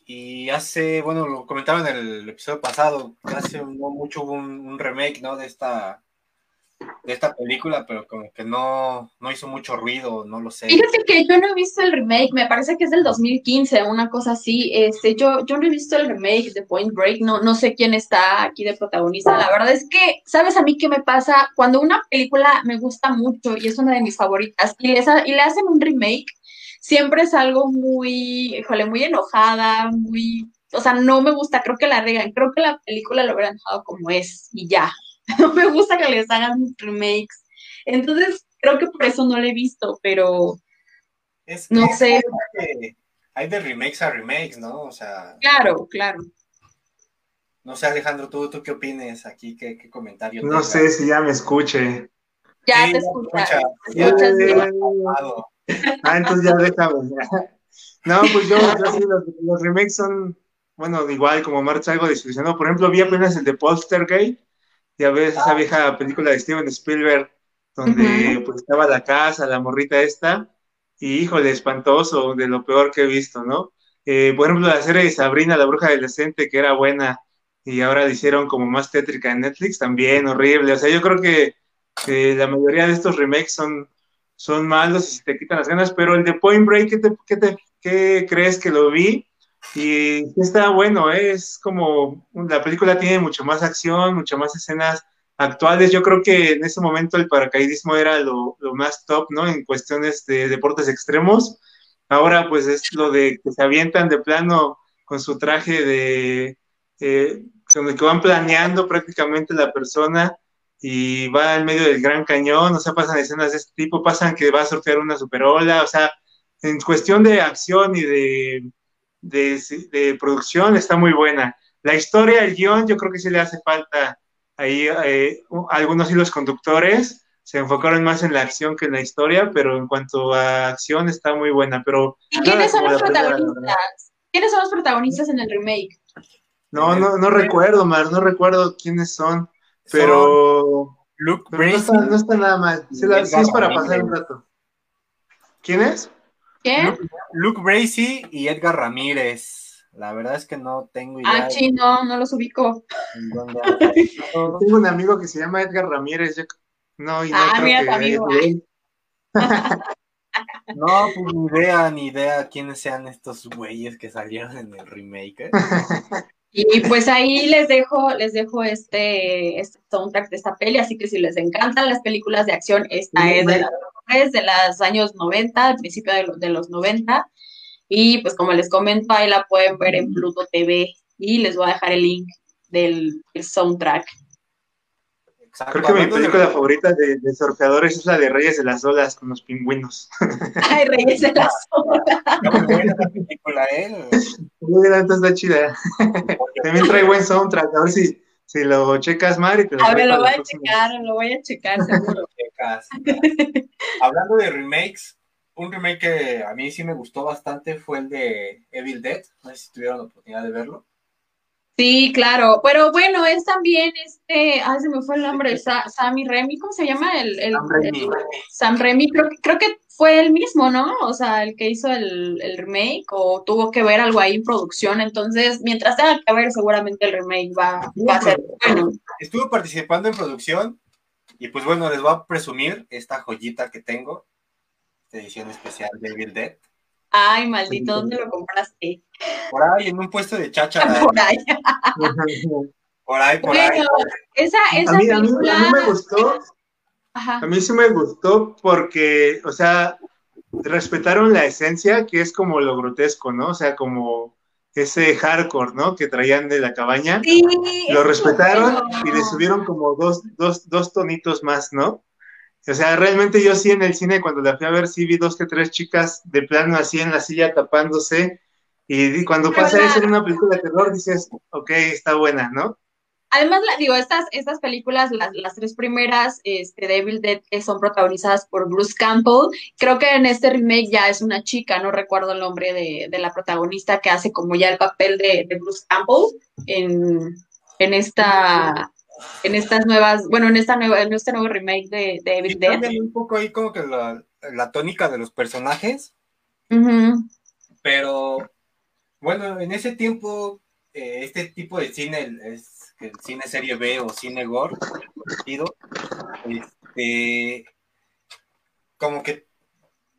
y hace, bueno, lo comentaba en el episodio pasado, hace no mucho hubo un, remake, ¿no? De esta, de esta película, pero como que no, no hizo mucho ruido, no lo sé. Fíjate que yo no he visto el remake, me parece que es del 2015, una cosa así. Este, yo, yo no he visto el remake de Point Break, no, no sé quién está aquí de protagonista. La verdad es que, ¿sabes a mí qué me pasa? Cuando una película me gusta mucho y es una de mis favoritas y, y le hacen un remake, siempre es algo muy, híjole, muy enojada, muy, o sea, no me gusta, creo que la regan, creo que la película lo hubieran dejado como es y ya. No me gusta que les hagan remakes. Entonces, creo que por eso no lo he visto, pero no sé. Hay de remakes a remakes, ¿no? O sea. Claro, claro. No sé, Alejandro, ¿tú, tú qué opines aquí? ¿Qué, qué comentario? No sé si ya me escuche. Ya te escucha. escuchas Ah, entonces ya déjame. No, pues yo, sí, los, remakes son, bueno, igual como March algo discusionado. Por ejemplo, vi apenas el de Poltergeist, ya ves esa vieja película de Steven Spielberg, donde pues estaba la casa, la morrita esta, y híjole, espantoso, de lo peor que he visto, ¿no? Eh, por ejemplo, la serie de Sabrina, la bruja adolescente, que era buena, y ahora la hicieron como más tétrica en Netflix, también horrible. O sea, yo creo que, la mayoría de estos remakes son, son malos y se te quitan las ganas, pero el de Point Break, ¿qué, te, qué, te, qué crees que lo vi? Y está bueno, ¿eh? es como la película tiene mucho más acción, mucho más escenas actuales. Yo creo que en ese momento el paracaidismo era lo, lo más top, ¿no? En cuestiones de deportes extremos. Ahora pues es lo de que se avientan de plano con su traje de, eh, con el que van planeando prácticamente la persona y va en medio del Gran Cañón, o sea, pasan escenas de este tipo, pasan que va a surfear una superola, o sea, en cuestión de acción y de, de, producción está muy buena. La historia, el guion, yo creo que sí le hace falta ahí eh, algunos hilos conductores, se enfocaron más en la acción que en la historia, pero en cuanto a acción está muy buena. Pero ¿Y quiénes son los protagonistas? ¿Quiénes son los protagonistas en el remake? No, no, no recuerdo, Mar, no recuerdo quiénes son, pero. Luke no, está, nada mal. Sí, es para pasar un rato. ¿Quién es? ¿Qué? Luke, Bracey y Edgar Ramírez. La verdad es que no tengo idea. Ah, sí, no, no los ubico. tengo un amigo que se llama Edgar Ramírez. No, y no ah, mira tu amigo. No, pues ni idea, ni idea quiénes sean estos güeyes que salieron en el remake. ¿eh? Y pues ahí les dejo, les dejo este, este, soundtrack de esta peli, así que si les encantan las películas de acción, esta es de, la, de los años 90, al principio de, de, los 90. Y pues como les comento, ahí la pueden ver en Pluto TV y les voy a dejar el link del soundtrack. Creo que mi película favorita de, de, surfeadores es la de Reyes de las Olas con los pingüinos. Ay, Reyes de las Olas. muy buena la película, ¿eh? Muy está chida. También trae buen soundtrack, a ver si, si lo checas, Mari. a ver, lo voy a checar, lo voy a checar, seguro. Hablando de remakes, un remake que a mí sí me gustó bastante fue el de Evil Dead. No sé si tuvieron la oportunidad de verlo. Sí, claro, pero bueno, es también este, ay, se me fue el nombre, Sammy Remy, ¿cómo se llama? El, el, Sam Remy, creo, creo, que fue el mismo, ¿no? O sea, el que hizo el, remake o tuvo que ver algo ahí en producción, entonces, mientras tenga que ver, seguramente el remake va, a ser bueno. Estuvo participando en producción y pues bueno, les voy a presumir esta joyita que tengo, esta edición especial de Evil Dead. Ay, maldito, ¿dónde lo compraste? Por ahí, en un puesto de cháchara. por ahí. por ahí, por ahí. Esa, esa a, mí, a, mí, me gustó. Ajá. A mí sí me gustó porque, o sea, respetaron la esencia, que es como lo grotesco, ¿no? O sea, como ese hardcore, ¿no? Que traían de la cabaña. Sí, lo respetaron y le subieron como dos, dos, dos tonitos más, ¿no? O sea, realmente yo sí en el cine, cuando la fui a ver, sí vi dos que tres chicas de plano así en la silla tapándose. Y cuando pasa eso en una película de terror, dices, ok, está buena, ¿no? Además, digo, estas, estas películas, las, las tres primeras, este, Devil Dead, son protagonizadas por Bruce Campbell. Creo que en este remake ya es una chica, no recuerdo el nombre de, de la protagonista que hace como ya el papel de, de Bruce Campbell en, en esta en estas nuevas, bueno, en esta nueva, en este nuevo remake de, de Evil Dead. un poco ahí como que la, tónica de los personajes. Pero bueno, en ese tiempo, eh, este tipo de cine es el cine serie B o cine gore, este, como que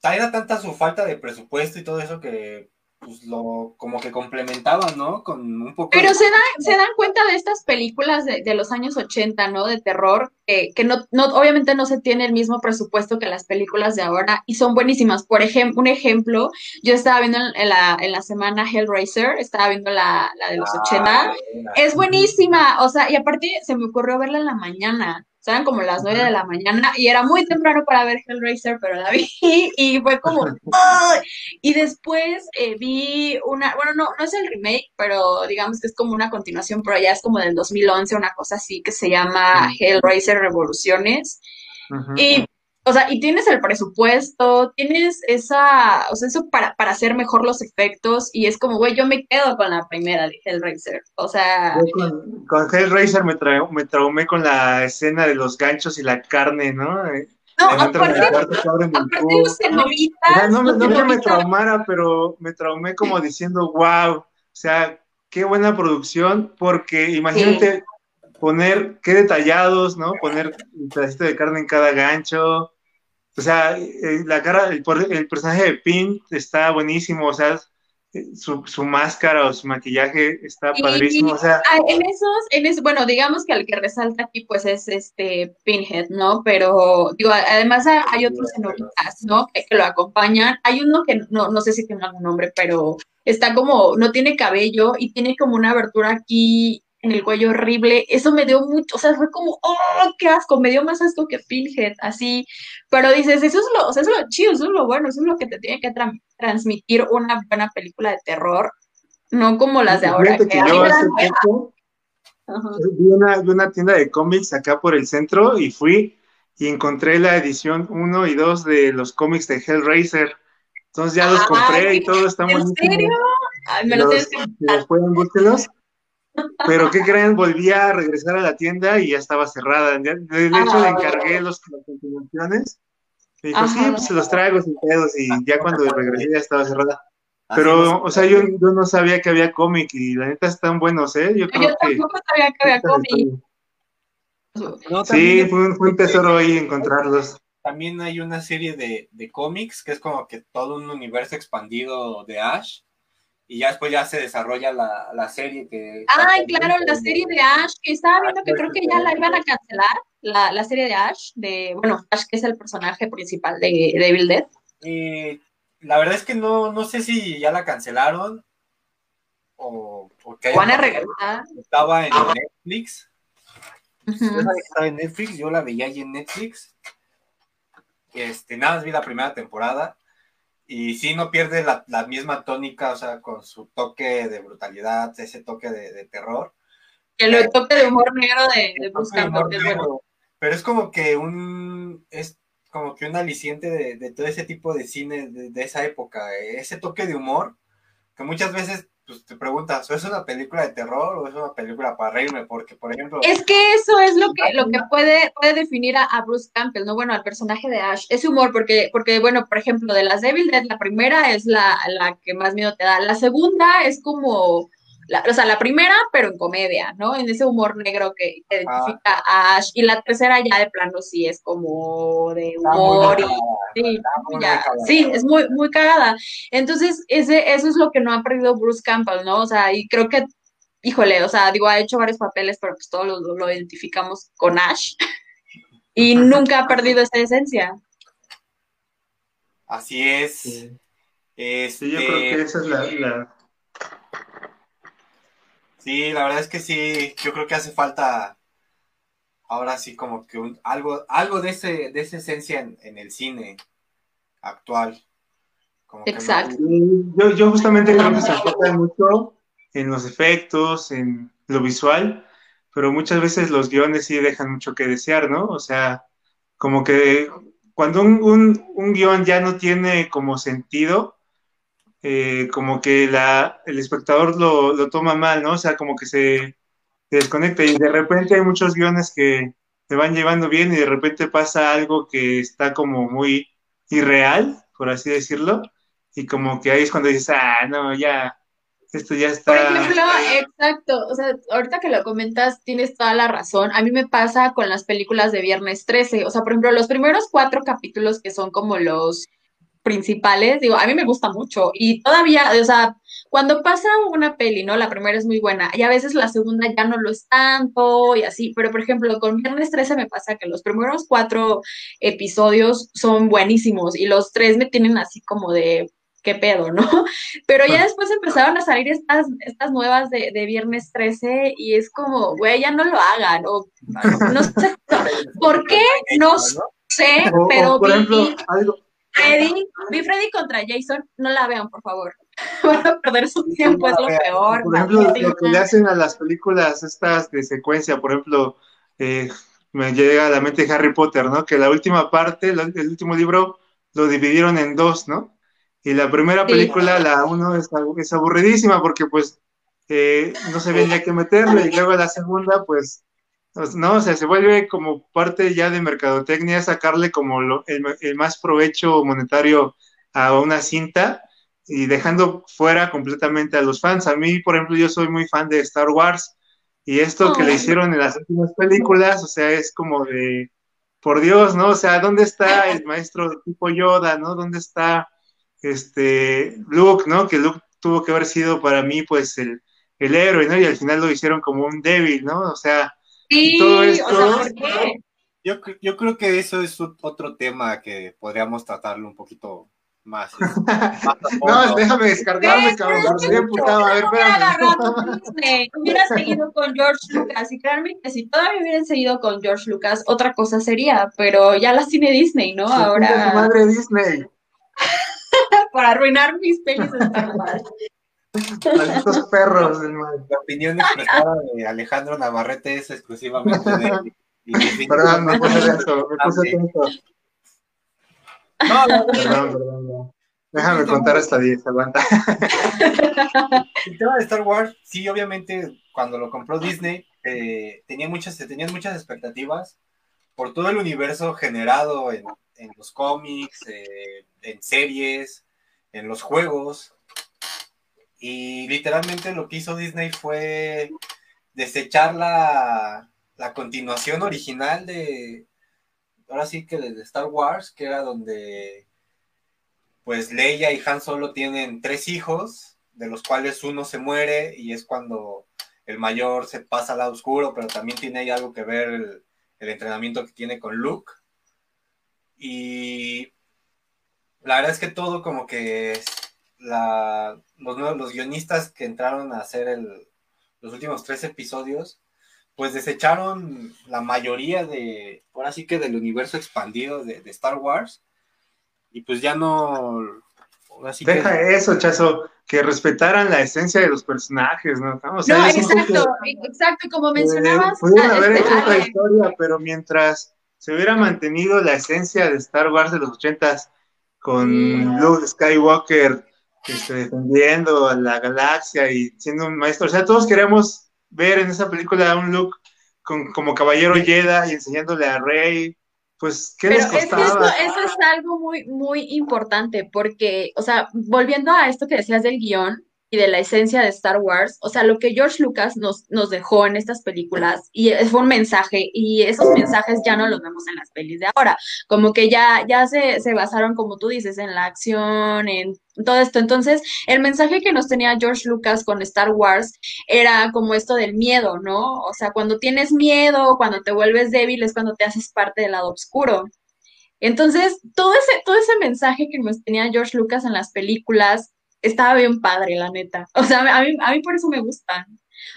era tanta su falta de presupuesto y todo eso que pues lo como que complementaban, ¿no? Con un poco... Pero se, dan, se dan cuenta de estas películas de, de los años 80, ¿no? De terror, que no, no, obviamente no se tiene el mismo presupuesto que las películas de ahora y son buenísimas. Por ejemplo, un ejemplo, yo estaba viendo en, la, en la semana Hellraiser, estaba viendo la, la de los 80, ah, es buenísima, o sea, y aparte se me ocurrió verla en la mañana eran como las nueve de la mañana y era muy temprano para ver Hellraiser, pero la vi y fue como... Y después eh, vi una, bueno, no, no es el remake, pero digamos que es como una continuación, pero ya es como del 2011, una cosa así que se llama Hellraiser Revoluciones. Y o sea, y tienes el presupuesto, tienes esa, o sea, eso para, para hacer mejor los efectos, y es como, güey, yo me quedo con la primera de Hellraiser. O sea. Con, con, Hellraiser me, me traumé con la escena de los ganchos y la carne, ¿no? No, aparte, no, no, no que me traumara, pero me traumé como diciendo, wow, o sea, qué buena producción, porque imagínate poner, qué detallados, ¿no? Poner un pedacito de carne en cada gancho. O sea, eh, la cara, el, el personaje de Pin está buenísimo, o sea, su, su, máscara o su maquillaje está padrísimo. O sea, en esos, en eso, bueno, digamos que el que resalta aquí pues es este Pinhead, ¿no? Pero digo, además hay otros cenobitas, ¿no? Que, lo acompañan. Hay uno que no, no sé si tiene algún nombre, pero está como, no tiene cabello y tiene como una abertura aquí en el cuello horrible, eso me dio mucho, o sea, fue como, oh, qué asco, me dio más asco que Pinhead, así, pero dices, eso es lo, o sea, eso es lo chido, eso es lo bueno, eso es lo que te tiene que transmitir una buena película de terror, no como las de ahora. Que yo hace poco vi una, vi una tienda de cómics acá por el centro y fui y encontré la edición 1 y 2 de los cómics de Hellraiser. Entonces ya los compré y todo está muy ¿En serio? Ay, me los, tienes que los pueden. Pero ¿qué creen? Volví a regresar a la tienda y ya estaba cerrada. De, hecho, le encargué los, las continuaciones. Me dijo, sí, pues se los traigo sin pedos. Y ya cuando regresé ya estaba cerrada. Pero, o sea, yo, yo, no sabía que había cómic y la neta están buenos, ¿eh? Yo, creo yo tampoco sabía que había cómic. sí, fue un, fue un, tesoro ahí encontrarlos. También hay una serie de, de cómics que es como que todo un universo expandido de Ash y ya después ya se desarrolla la, la serie que... Ay, claro, la serie de Ash, que estaba viendo que creo que ya la iban a cancelar, la, la serie de Ash, de, bueno, Ash que es el personaje principal de, de Evil Dead. Y la verdad es que no, no sé si ya la cancelaron o, o que ¿Van a regresar? Estaba en Netflix. Estaba en Netflix, yo la veía ahí en Netflix. Este, nada más vi la primera temporada y sí no pierde la, misma tónica, o sea, con su toque de brutalidad, ese toque de, terror. El eh, toque de humor negro de, de Pero es como que un es como que un aliciente de, todo ese tipo de cine de, esa época, ese toque de humor que muchas veces pues te preguntas, ¿es una película de terror o es una película para reírme? Porque, por ejemplo... Es que eso es lo que, lo que puede, puede definir a, Bruce Campbell, ¿no? Bueno, al personaje de Ash, ese humor, porque, porque, bueno, por ejemplo, de las Devil Dead, la primera es la, la que más miedo te da, la segunda es como o sea, la primera, pero en comedia, ¿no? En ese humor negro que, identifica a Ash. Y la tercera ya de plano sí es como de humor y sí, ya, sí, es muy, muy cagada. Entonces, ese, eso es lo que no ha perdido Bruce Campbell, ¿no? O sea, y creo que, híjole, o sea, digo, ha hecho varios papeles, pero pues todos lo, lo identificamos con Ash. y nunca ha perdido esa esencia. Así es. Este... yo creo que esa es la Sí, la verdad es que sí, yo creo que hace falta ahora sí como que un, algo, algo de, ese, de esa esencia en, el cine actual. Exacto. yo, yo justamente creo que se enfoca mucho en los efectos, en lo visual, pero muchas veces los guiones sí dejan mucho que desear, ¿no? O sea, como que cuando un, un, un guion ya no tiene como sentido, eh, como que la, el espectador lo, lo, toma mal, ¿no? O sea, como que se, desconecta y de repente hay muchos guiones que te van llevando bien y de repente pasa algo que está como muy irreal, por así decirlo, y como que ahí es cuando dices, ah, no, ya, esto ya está. Por ejemplo, exacto, o sea, ahorita que lo comentas, tienes toda la razón. A mí me pasa con las películas de Viernes 13, o sea, por ejemplo, los primeros cuatro capítulos que son como los principales, digo, a mí me gusta mucho y todavía, o sea, cuando pasa una peli, ¿no? La primera es muy buena y a veces la segunda ya no lo es tanto y así, pero por ejemplo, con Viernes 13 me pasa que los primeros cuatro episodios son buenísimos y los tres me tienen así como de, qué pedo, ¿no? Pero ya después empezaron a salir estas, estas nuevas de, de Viernes 13 y es como, güey, ya no lo hagan, o no sé, ¿por qué? No sé, pero... por ejemplo, algo, Freddy, vi Freddy contra Jason, no la vean, por favor. Van a perder su tiempo, es lo peor. Por ejemplo, lo que le hacen a las películas estas de secuencia, por ejemplo, eh, me llega a la mente Harry Potter, ¿no? Que la última parte, el último libro, lo dividieron en dos, ¿no? Y la primera película, la uno, es, es aburridísima porque pues eh, no sabían ya qué meterle, y luego la segunda, pues, ¿no? O sea, se vuelve como parte ya de mercadotecnia sacarle como lo, el, más provecho monetario a una cinta y dejando fuera completamente a los fans. A mí, por ejemplo, yo soy muy fan de Star Wars y esto que le hicieron en las últimas películas, o sea, es como de, por Dios, ¿no? O sea, ¿dónde está el maestro tipo Yoda, ¿no? ¿Dónde está este Luke, ¿no? Que Luke tuvo que haber sido para mí, pues, el, el héroe, ¿no? Y al final lo hicieron como un débil, ¿no? O sea, Sí, todo o esto- sea, ¿por qué? Yo, yo creo que eso es ot- otro tema que podríamos tratarlo un poquito más. este, más No, déjame descargarme, cabrón. A ver, espérame. hubiera seguido con George Lucas. Y créanme que si todavía hubieran seguido con George Lucas, otra cosa sería, pero ya las tiene Disney, ¿no? Ahora, madre Disney. para arruinar mis pelis de Star Wars. Malditos perros. La opinión expresada de Alejandro Navarrete es exclusivamente de Perdón, me puse definitivamente- tenso, me puse tenso. No, la verdad, Perdón, perdón. ya. Déjame contar hasta 10, aguanta. el tema de Star Wars, sí, obviamente, cuando lo compró Disney, eh, tenía muchas, se tenían muchas expectativas por todo el universo generado en, en los cómics, eh, en series, en los juegos. Y literalmente lo que hizo Disney fue desechar la, la continuación original de, ahora sí que de Star Wars, que era donde pues Leia y Han Solo tienen tres hijos, de los cuales uno se muere y es cuando el mayor se pasa al lado oscuro, pero también tiene ahí algo que ver el, el entrenamiento que tiene con Luke. Y la verdad es que todo como que es la, los, nuevos- los guionistas que entraron a hacer el, los últimos tres episodios, pues desecharon la mayoría de, ahora sí que del universo expandido de, de Star Wars. Y pues ya no... que- Deja eso, Chazo, que respetaran la esencia de los personajes, ¿no? O sea, No, que- exacto, exacto, como mencionabas, Eh, pudieron ah, haber este, hecho otra historia, pero mientras se hubiera mantenido la esencia de Star Wars de los ochentas con Mm. Luke Skywalker este, defendiendo a la galaxia y siendo un maestro, o sea, todos queremos ver en esa película a un Luke con, como caballero Jedi y enseñándole a Rey, pues, ¿qué Pero les es que esto, costaba? eso es algo muy, muy importante, porque, o sea, volviendo a esto que decías del guion y de la esencia de Star Wars, o sea, lo que George Lucas nos, nos dejó en estas películas, y fue un mensaje, y esos mensajes ya no los vemos en las pelis de ahora, como que ya, ya se, se basaron, como tú dices, en la acción, en todo esto. Entonces, el mensaje que nos tenía George Lucas con Star Wars era como esto del miedo, ¿no? O sea, cuando tienes miedo, cuando te vuelves débil, es cuando te haces parte del lado oscuro. Entonces, todo ese, todo ese mensaje que nos tenía George Lucas en las películas estaba bien padre, la neta. O sea, a mí, a mí por eso me gustan.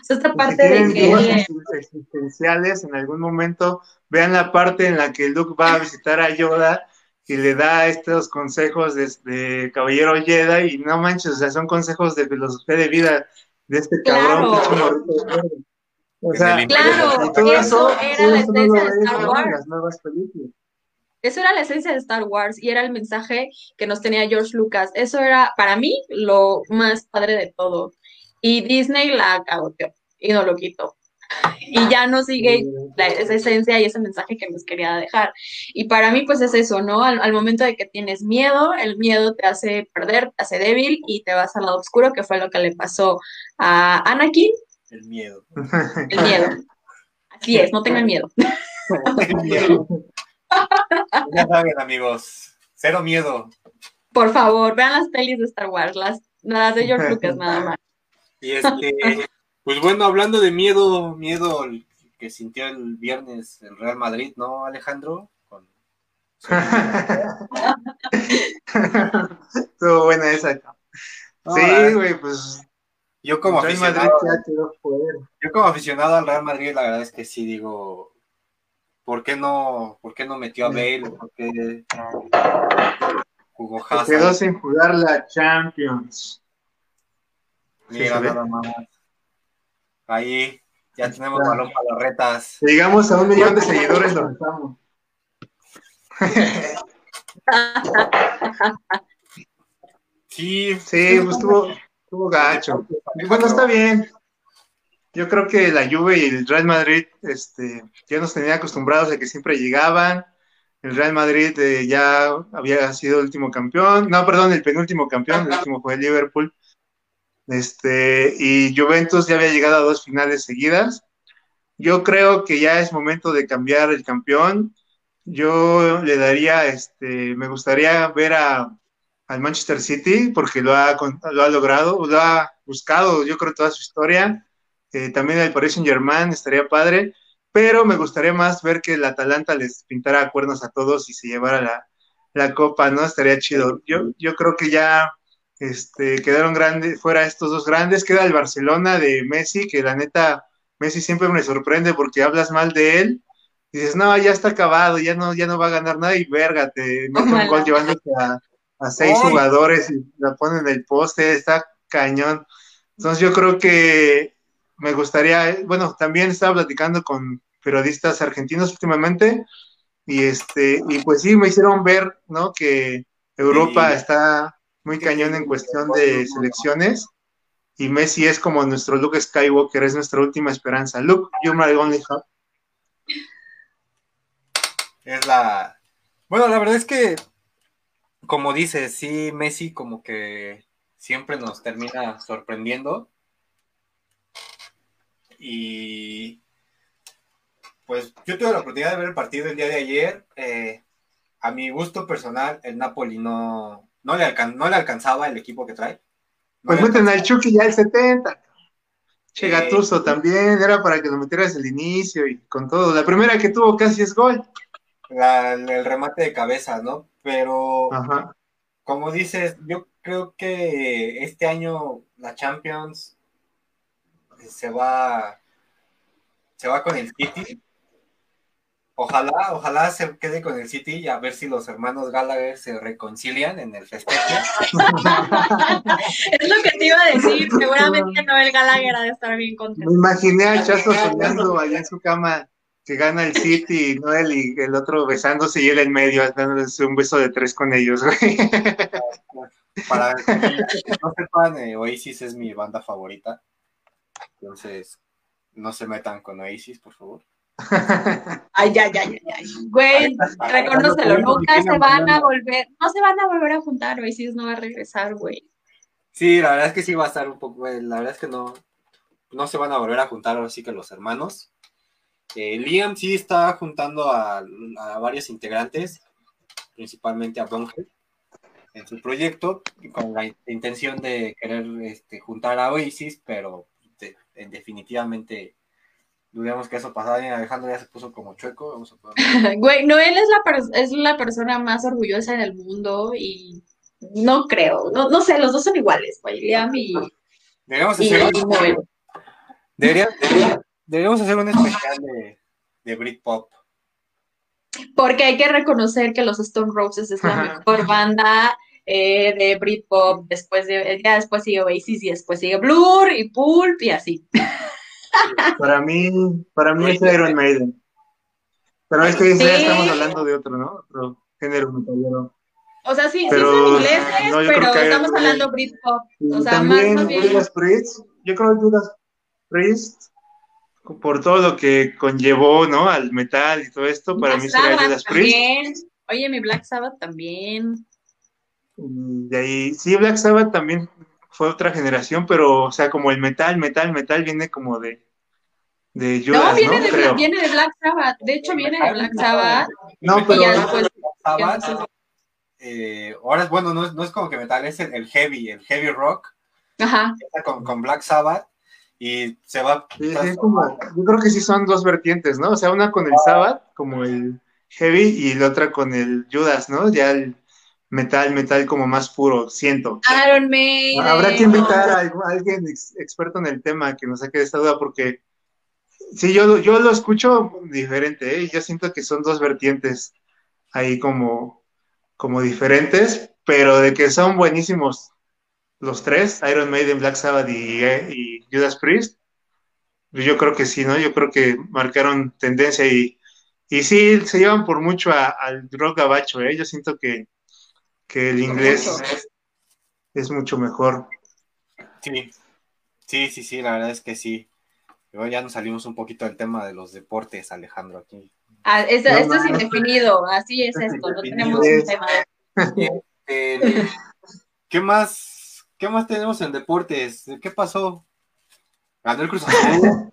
O sea, esta si parte de que... existen- existenciales en algún momento, vean la parte en la que Luke va a visitar a Yoda y le da estos consejos de, de Caballero Jedi y no manches, o sea, son consejos de filosofía de vida de este cabrón Claro. que es un morrito de verde. O sea, Claro, todo eso eso, era la esencia de Star. Wars. en las nuevas películas. Eso era la esencia de Star Wars y era el mensaje que nos tenía George Lucas. Eso era, para mí, lo más padre de todo. Y Disney la cagoteó y no lo quitó. Y ya no sigue la- esa esencia y ese mensaje que nos quería dejar. Y para mí, pues es eso, ¿no? Al, al momento de que tienes miedo, el miedo te hace perder, te hace débil y te vas al lado oscuro, que fue lo que le pasó a Anakin, El miedo. el miedo. Así es, no tengan miedo. El miedo. Ya saben, amigos. Cero miedo. Por favor, vean las pelis de Star Wars, las, las de George Lucas nada más. Y este, pues bueno, hablando de miedo, miedo que sintió el viernes el Real Madrid, ¿no, Alejandro? Con- Estuvo buena esa. No, sí, güey, pues Yo como Madrid aficionado, fuera. yo como aficionado al Real Madrid, la verdad es que sí digo, ¿por qué no, por qué no metió a Bale? ¿Por qué jugó Se quedó Hazard? sin jugar la Champions. Mira, Sí, nada más. Ahí ya tenemos balón para las retas. Llegamos a un millón de seguidores, lo estamos. Sí, Sí, pues estuvo, estuvo gacho. Bueno, está bien. Yo creo que la Juve y el Real Madrid este, ya nos tenían acostumbrados a que siempre llegaban, el Real Madrid eh, ya había sido el último campeón, no, perdón, el penúltimo campeón, el último fue el Liverpool, este, y Juventus ya había llegado a dos finales seguidas. Yo creo que ya es momento de cambiar el campeón. Yo le daría, este, me gustaría ver a, al Manchester City porque lo ha, lo ha logrado, lo ha buscado, yo creo, toda su historia. Eh, también el Paris Saint Germain estaría padre, pero me gustaría más ver que el Atalanta les pintara cuernos a todos y se llevara la, la copa, ¿no? Estaría chido. Yo, yo creo que ya este, quedaron grandes, fuera estos dos grandes, queda el Barcelona de Messi, que la neta, Messi siempre me sorprende porque hablas mal de él, dices, no, ya está acabado, ya no, ya no va a ganar nada, y verga, te mete un gol llevándose a, a seis jugadores y la ponen en el poste, está cañón. Entonces yo creo que me gustaría, bueno, también estaba platicando con periodistas argentinos últimamente, y este, y pues sí, me hicieron ver, ¿no? Que Europa está muy cañón en cuestión de selecciones, y Messi es como nuestro Luke Skywalker, es nuestra última esperanza. Luke, you my only hope. Es la... Bueno, la verdad es que, como dices, sí, Messi como que siempre nos termina sorprendiendo. Y pues yo tuve la oportunidad de ver el partido el día de ayer. Eh, a mi gusto personal, el Napoli no, no, le, no le alcanzaba el equipo que trae. pues meten al Chucky ya el 70. Che, Gatuso también, era para que lo metieras el inicio y con todo. La primera que tuvo casi es gol. el remate de cabeza, ¿no? Pero, como dices, yo creo que este año la Champions se va, se va con el City. Ojalá, ojalá se quede con el City y a ver si los hermanos Gallagher se reconcilian en el festejo. es lo que te iba a decir, seguramente Noel Gallagher ha de estar bien contento. Me imaginé a Chazo soñando allá en su cama que gana el City, Noel y el otro besándose y él en medio, dándose un beso de tres con ellos, Para que no sepan, eh, Oasis es mi banda favorita. Entonces, no se metan con Oasis, por favor. Ay, ay, ay, ay, Güey, reconócelo, nunca se van a volver, no se van a volver a juntar, Oasis no va a regresar, güey. Sí, la verdad es que sí va a estar un poco, la verdad es que no, no se van a volver a juntar ahora sí que los hermanos. Eh, Liam sí está juntando a, varios integrantes, principalmente a Bunker, en su proyecto, con la intención de querer este, juntar a Oasis, pero definitivamente dudemos que eso pasara. bien. Alejandro ya se puso como chueco. Vamos a Güey, Noel es la, es la persona más orgullosa en el mundo y no creo, no, no sé, los dos son iguales, güey, Liam y, deberíamos hacer, un, deberíamos hacer un especial de, de Britpop. Porque hay que reconocer que los Stone Roses es la mejor banda eh, de Britpop, después de, ya después sigue Oasis y después sigue Blur y Pulp y así. Para mí, para mí es Iron Maiden. Pero es que ya estamos hablando de otro, ¿no? Otro género metalero. O sea, sí, pero, sí son ingleses, pero estamos hablando Britpop. O sea, también más, bien... Judas Priest, yo creo que Judas Priest, por todo lo que conllevó, ¿no? Al metal y todo esto, para mí sería Judas Priest. Oye, mi Black Sabbath también. De ahí, sí, Black Sabbath también fue otra generación, pero, o sea, como el metal, metal, metal viene como de, de Judas, no, viene, De, viene de Black Sabbath, de hecho viene de Black Sabbath. No, pero... eh, ahora, bueno, no es, no es como que metal, es el, heavy, el heavy rock. Ajá. Con, con Black Sabbath y se va... Sí, como, yo creo que sí son dos vertientes, ¿no? O sea, una con el Sabbath, como el heavy, y la otra con el Judas, ¿no? Ya el metal, metal como más puro, siento. Iron Maiden. Habrá que invitar a, alguien experto en el tema que nos saque de esta duda, porque sí, yo, yo lo escucho diferente, ¿eh? yo siento que son dos vertientes ahí como, como diferentes, pero de que son buenísimos los tres, Iron Maiden, Black Sabbath y, y Judas Priest, pues yo creo que sí, ¿no? Yo creo que marcaron tendencia y, y sí, se llevan por mucho al rock gabacho, ¿eh? Yo siento que que el inglés es, mucho mejor. Sí, sí, sí, sí, la verdad es que sí. Luego ya nos salimos un poquito del tema de los deportes, Alejandro, aquí. Ah, esto, No esto es indefinido, así es esto, no tenemos un tema. Eh, ¿Qué más? ¿Qué más tenemos en deportes? ¿Qué pasó? Ganó el Cruz Azul.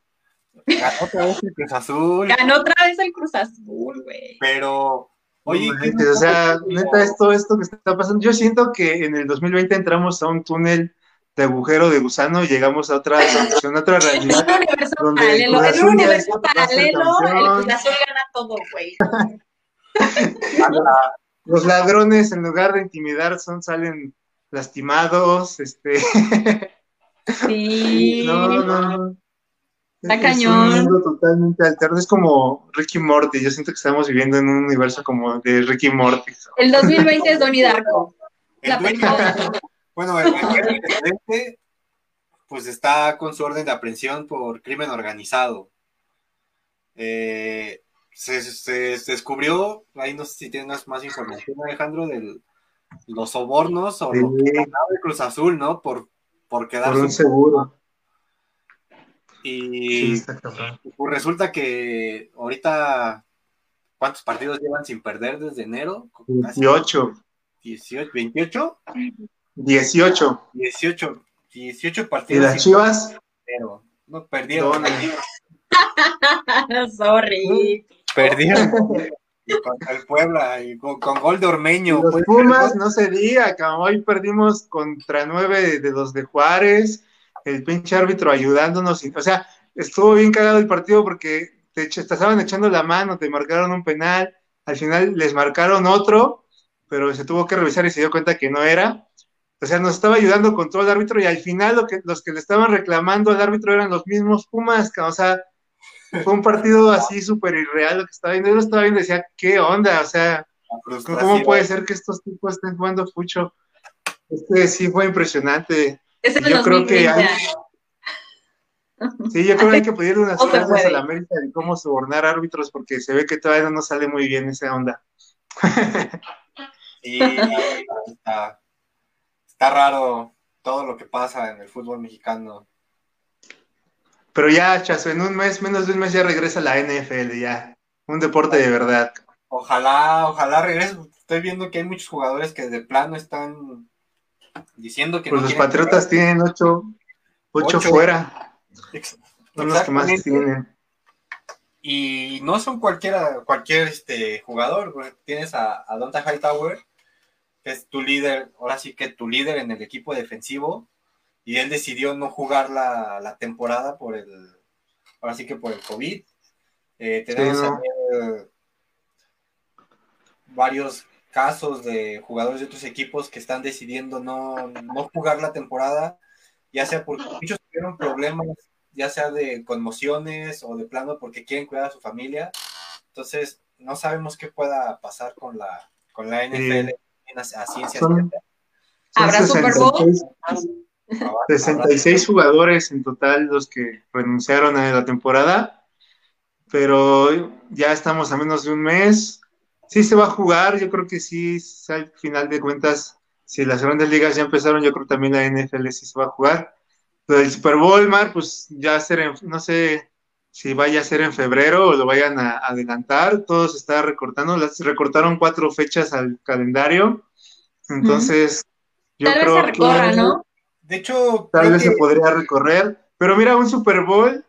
Ganó otra vez el Cruz Azul. Ganó otra vez el Cruz Azul, güey. Pero, oye, No ¿qué manches, o sea, neta, esto, esto que está pasando, yo siento que en el 2020 entramos a un túnel de agujero de gusano y llegamos a otra dimensión, a otra En realidad. un universo Donde paralelo, en un universo paralelo, el. Cruz gana todo, güey. Los ladrones, en lugar de intimidar, son, salen lastimados, este, Sí. no, no, Está Es cañón. un mundo totalmente alterno, es como Ricky Morty, yo siento que estamos viviendo en un universo como de Ricky Morty. El 2020 es Donnie Darko. El La bueno, el, presidente, pues está con su orden de aprehensión por crimen organizado. Eh, se, se- se descubrió, ahí no sé si tienes más información, Alejandro, de los sobornos o lo que Sí. ganaba el Cruz Azul, ¿no? Por, por quedar Por un seguro. Y Sí, cabrón. pues resulta que ahorita ¿cuántos partidos llevan sin perder desde enero? Casi 18. 18, 28, 18. 18, 18 Y partidos las sin chivas, pero no perdieron. No. Sorry. Perdieron contra el Puebla y con, con gol de Ormeño. Y los Pues, Pumas, no se diga. Hoy perdimos contra nueve de los de Juárez, el pinche árbitro ayudándonos. y- o sea, estuvo bien cagado el partido porque te, te estaban echando la mano, te marcaron un penal, al final les marcaron otro, pero se tuvo que revisar y se dio cuenta que no era. O sea, nos estaba ayudando con todo el árbitro y al final lo que, los que le estaban reclamando al árbitro eran los mismos Pumas, o sea, fue un partido así súper irreal lo que estaba viendo. Yo lo estaba viendo y decía, ¿qué onda? O sea. ¿Cómo puede ser que estos tipos estén jugando fucho? Este sí fue impresionante. Es el Yo creo que 2020. hay- Sí, yo creo que hay que pedirle unas No se clases a la América de cómo sobornar árbitros porque se ve que todavía no nos sale muy bien esa onda. Sí, está, está raro todo lo que pasa en el fútbol mexicano. Pero ya, Chazo, en un mes, menos de un mes ya regresa la NFL, ya. Un deporte de verdad. Ojalá, ojalá regrese. Estoy viendo que hay muchos jugadores que de plano están diciendo que Pues no los Patriotas tienen ocho, ocho, Ocho. fuera. Son los que más tienen. Y no son cualquiera, cualquier este, jugador. Tienes a, a Donta Hightower, que es tu líder, ahora sí que tu líder en el equipo defensivo. Y él decidió no jugar la, la temporada por el, ahora sí que por el COVID. Eh, tenemos Sí, ¿no? también, varios casos de jugadores de otros equipos que están decidiendo no, no jugar la temporada, ya sea porque muchos tuvieron problemas, ya sea de conmociones o de plano porque quieren cuidar a su familia. Entonces, no sabemos qué pueda pasar con la, con la NFL a, a ciencia Son- cierta. Son ¿Habrá Super Bowl? 66 66 jugadores en total los que renunciaron a la temporada, pero ya estamos a menos de un mes. Sí se va a jugar, yo creo que sí, al final de cuentas, si las grandes ligas ya empezaron, yo creo que también la NFL sí se va a jugar. Lo del Super Bowl, Mar, pues ya ser en- no sé si vaya a ser en febrero o lo vayan a adelantar, todo se está recortando, las recortaron cuatro fechas al calendario, entonces yo Tal vez creo se recorra, que ¿no? De hecho, tal vez que- se podría recorrer. Pero mira, un Super Bowl,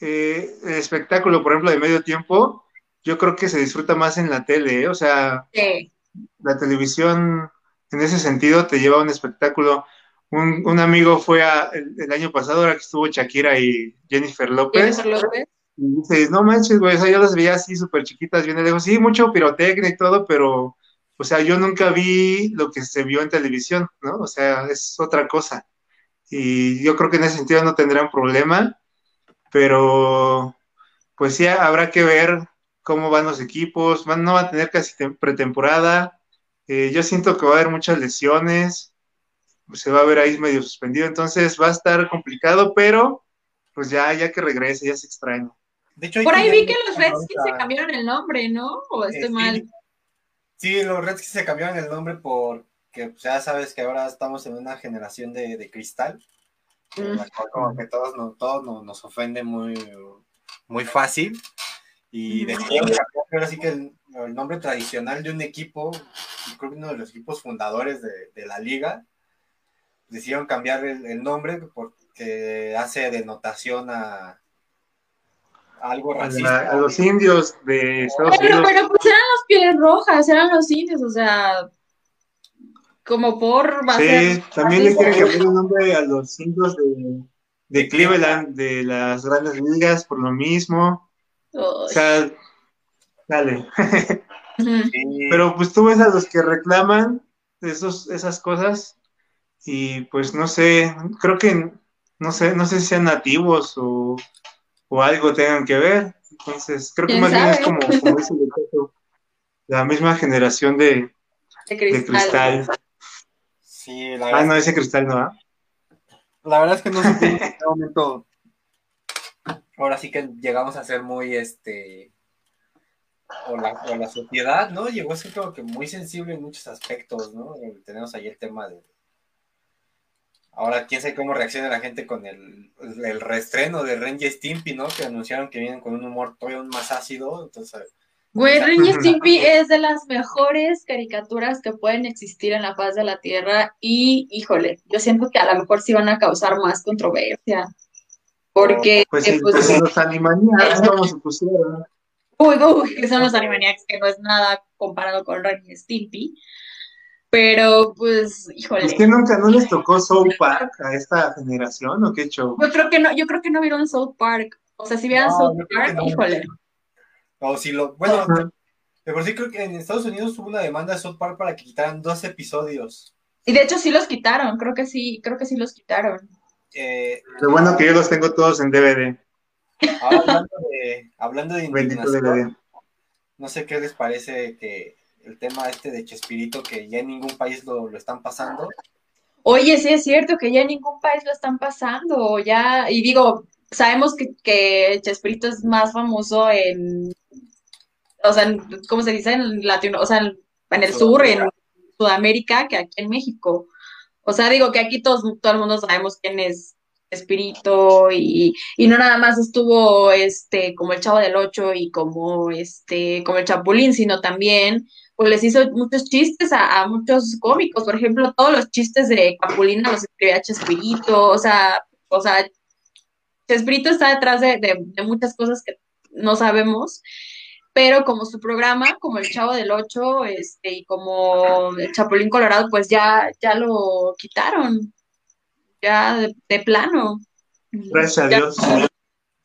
eh, el espectáculo, por ejemplo, de medio tiempo, yo creo que se disfruta más en la tele, ¿eh? o sea, Sí. la televisión en ese sentido te lleva a un espectáculo. Un, un amigo fue a- el, el año pasado, ahora que estuvo Shakira y Jennifer López, Jennifer López. y dice, no manches, güey, o sea, yo las veía así súper chiquitas, bien lejos, sí, mucho pirotecnia y todo, pero, o sea, yo nunca vi lo que se vio en televisión, ¿no? O sea, es otra cosa. Y yo creo que en ese sentido no tendrán problema, pero, pues sí, habrá que ver cómo van los equipos, van, no van a tener casi tem- pretemporada, eh, yo siento que va a haber muchas lesiones, se va a ver ahí medio suspendido, entonces va a estar complicado, pero pues ya, ya que regrese, ya se extraña. de hecho, Por ahí vi que los Redskins se cambiaron el nombre, ¿no? ¿O Eh, estoy mal? Sí, los Redskins se cambiaron el nombre porque pues, ya sabes que ahora estamos en una generación de, de cristal. en la cual como que todos, no- todos no- nos ofende muy, muy fácil. Y decidieron cambiar ahora sí que el, nombre tradicional de un equipo, creo que uno de los equipos fundadores de, la liga, decidieron cambiar el, nombre porque hace denotación a, algo racista. A, los indios de Estados Unidos. Pero pues eran los pieles rojas, eran los indios, o sea, como por... Sí, también le quieren cambiar el nombre a los indios de, de Cleveland, de las grandes ligas, por lo mismo. O sea, dale. Pero pues tú ves a los que reclaman esos, esas cosas y pues no sé, creo que no sé, no sé si sean nativos o, algo tengan que ver. Entonces, creo que más bien es como, la misma generación de, cristal. Sí, la ah, no, ese cristal no, ¿ah? La verdad es que no sé en qué momento ahora sí que llegamos a ser muy, este, o la, o la sociedad, ¿no? Llegó a ser como que muy sensible en muchos aspectos, ¿no? Tenemos ahí el tema de... Ahora, quién sabe cómo reacciona la gente con el, el reestreno de Ren y Stimpy, ¿no? Que anunciaron que vienen con un humor todavía más ácido, entonces... Güey, Ren y Stimpy es de las mejores caricaturas que pueden existir en la faz de la Tierra y, híjole, yo siento que a lo mejor sí van a causar más controversia. Porque. Pues, pues, pues los Animaniacs, como se pusieron. Uy, uy, que son los Animaniacs, que no es nada comparado con Ren y Stimpy. Pero, pues, híjole. ¿Es que nunca no les tocó South Park a esta generación o qué show? Yo creo que no, yo creo que no vieron South Park. O sea, si vieran South Park, híjole. O si lo, bueno, de por sí creo que en Estados Unidos hubo una demanda de South Park para que quitaran dos episodios. Y de hecho sí los quitaron, creo que sí, creo que sí los quitaron. Eh, Lo bueno que yo los tengo todos en DVD. hablando de, hablando de no sé qué les parece que el tema este de Chespirito, que ya en ningún país lo, lo están pasando. Oye, sí es cierto que ya en ningún país lo están pasando, ya, y digo, sabemos que, que Chespirito es más famoso en, o sea, ¿cómo se dice? En Latino, o sea, en el sur, en Sudamérica, que aquí en México. O sea, digo que aquí todos, todo el mundo sabemos quién es Espíritu y, y no nada más estuvo este como el Chavo del Ocho y como este como el Chapulín, sino también pues les hizo muchos chistes a, muchos cómicos, por ejemplo, todos los chistes de Capulina los escribía Chespirito, o sea, o sea, Chespirito está detrás de, de muchas cosas que no sabemos pero como su programa, como el Chavo del Ocho, este, y como el Chapulín Colorado, pues ya, ya lo quitaron, ya de, plano. Gracias a Dios.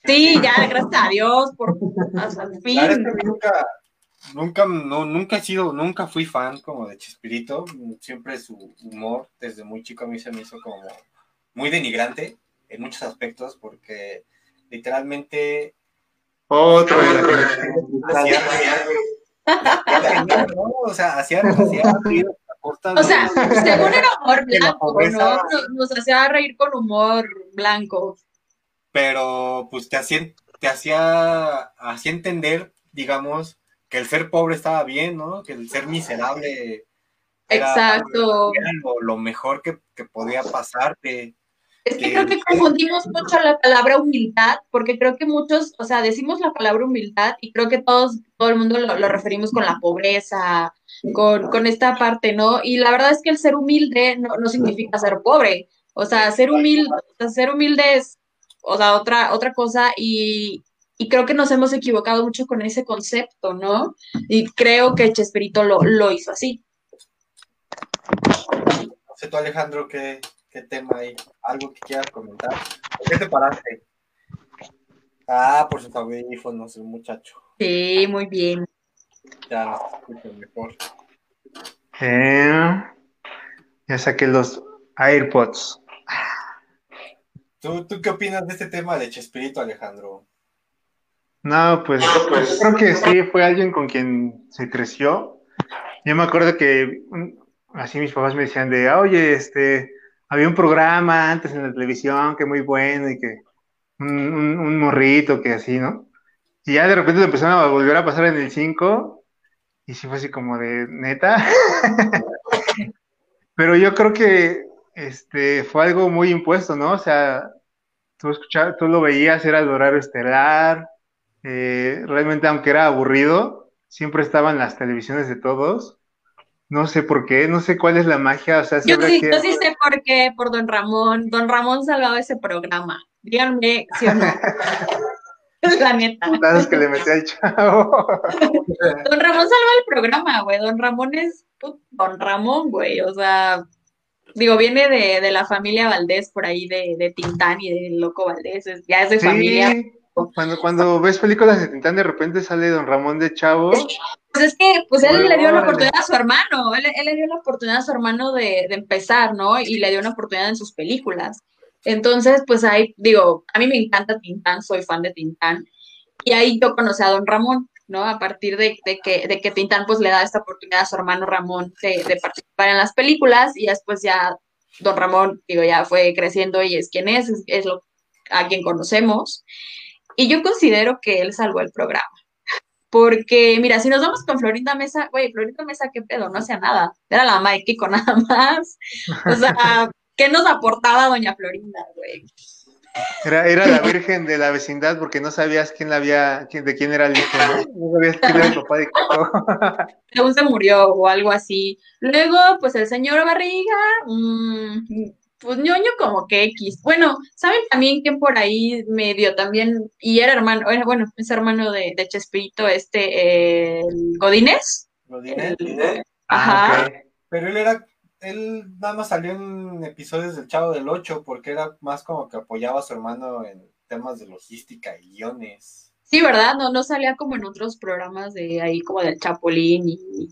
Sí, ya, gracias a Dios, por hasta fin. nunca, nunca, no, nunca he sido, nunca fui fan como de Chespirito, siempre su humor desde muy chico a mí se me hizo como muy denigrante en muchos aspectos, porque literalmente otro de la O sea, hacía, O sea, según era humor blanco, ¿no? Nos hacía reír con humor blanco. Pero, pues te hacía, te hacía, hacía entender, digamos, que el ser pobre estaba bien, ¿no? Que el ser miserable era, Exacto. lo, mejor que, que podía pasarte. Es que creo que confundimos mucho la palabra humildad, porque creo que muchos, o sea, decimos la palabra humildad y creo que todos, todo el mundo lo, referimos con la pobreza, con, con, esta parte, ¿no? Y la verdad es que el ser humilde no, no significa ser pobre. O sea, ser humilde, ser humilde es, o sea, otra, otra cosa y, y creo que nos hemos equivocado mucho con ese concepto, ¿no? Y creo que Chespirito lo, lo hizo así. No sé tú, Alejandro, ¿qué, tema hay? ¿Algo que quieras comentar? ¿Por qué te paraste? Ah, por sus audífonos, el muchacho. Sí, muy bien. Ya escucho mejor. Eh, ya saqué los AirPods. ¿Tú, ¿Tú qué opinas de este tema de Chespirito, Alejandro? No, pues, pues creo que sí, fue alguien con quien se creció. Yo me acuerdo que así mis papás me decían de, oye, este, había un programa antes en la televisión que muy bueno y que un, morrito que así, ¿no? Y ya de repente lo empezaron a volver a pasar en el 5 y sí fue así como de neta. Pero yo creo que este fue algo muy impuesto, ¿no? O sea, tú escuchabas, tú lo veías, era el horario estelar, eh, realmente aunque era aburrido, siempre estaba en las televisiones de todos. No sé por qué, no sé cuál es la magia, o sea, Yo sí, que... yo sí sé por qué, por Don Ramón. Don Ramón salvaba ese programa. Díganme si o no. La neta. putazos que le metía al chavo. Don Ramón salva el programa, güey. Don Ramón es Don Ramón, güey. O sea, digo, viene de, de la familia Valdés por ahí, de, de Tintán y de Loco Valdés. ya es de familia. Cuando, cuando ves películas de Tintán, de repente sale Don Ramón de Chavo. Pues es que, pues él le dio la oportunidad a su hermano, él, él le dio la oportunidad a su hermano de, de empezar, ¿no? Y le dio una oportunidad en sus películas. Entonces, pues ahí, digo, a mí me encanta Tintán, soy fan de Tintán. Y ahí yo conocí a Don Ramón, ¿no? A partir de, de que, de que Tintán, pues le da esta oportunidad a su hermano Ramón de, de participar en las películas y después ya Don Ramón, digo, ya fue creciendo y es quien es, es, es lo, a quien conocemos. Y yo considero que él salvó el programa. Porque, mira, si nos vamos con Florinda Mesa, güey, Florinda Mesa, qué pedo, no hacía nada. Era la mamá de Kiko nada más. O sea, ¿qué nos aportaba doña Florinda, güey? Era, era la virgen de la vecindad porque no sabías quién la había, quién, de quién era el hijo, ¿no? No sabías quién era el papá de Kiko. Según se murió o algo así. Luego, pues el señor Barriga, mm, pues ñoño como que X. Bueno, ¿saben también quién por ahí medio también, y era hermano, era, bueno, es hermano de, de Chespirito, este, eh, el Godínez? Godínez. Ajá. Ah, ok. Pero él era, él nada más salió en episodios del Chavo del 8 porque era más como que apoyaba a su hermano en temas de logística y guiones. Sí, ¿verdad? No, no salía como en otros programas de ahí, como del Chapulín y,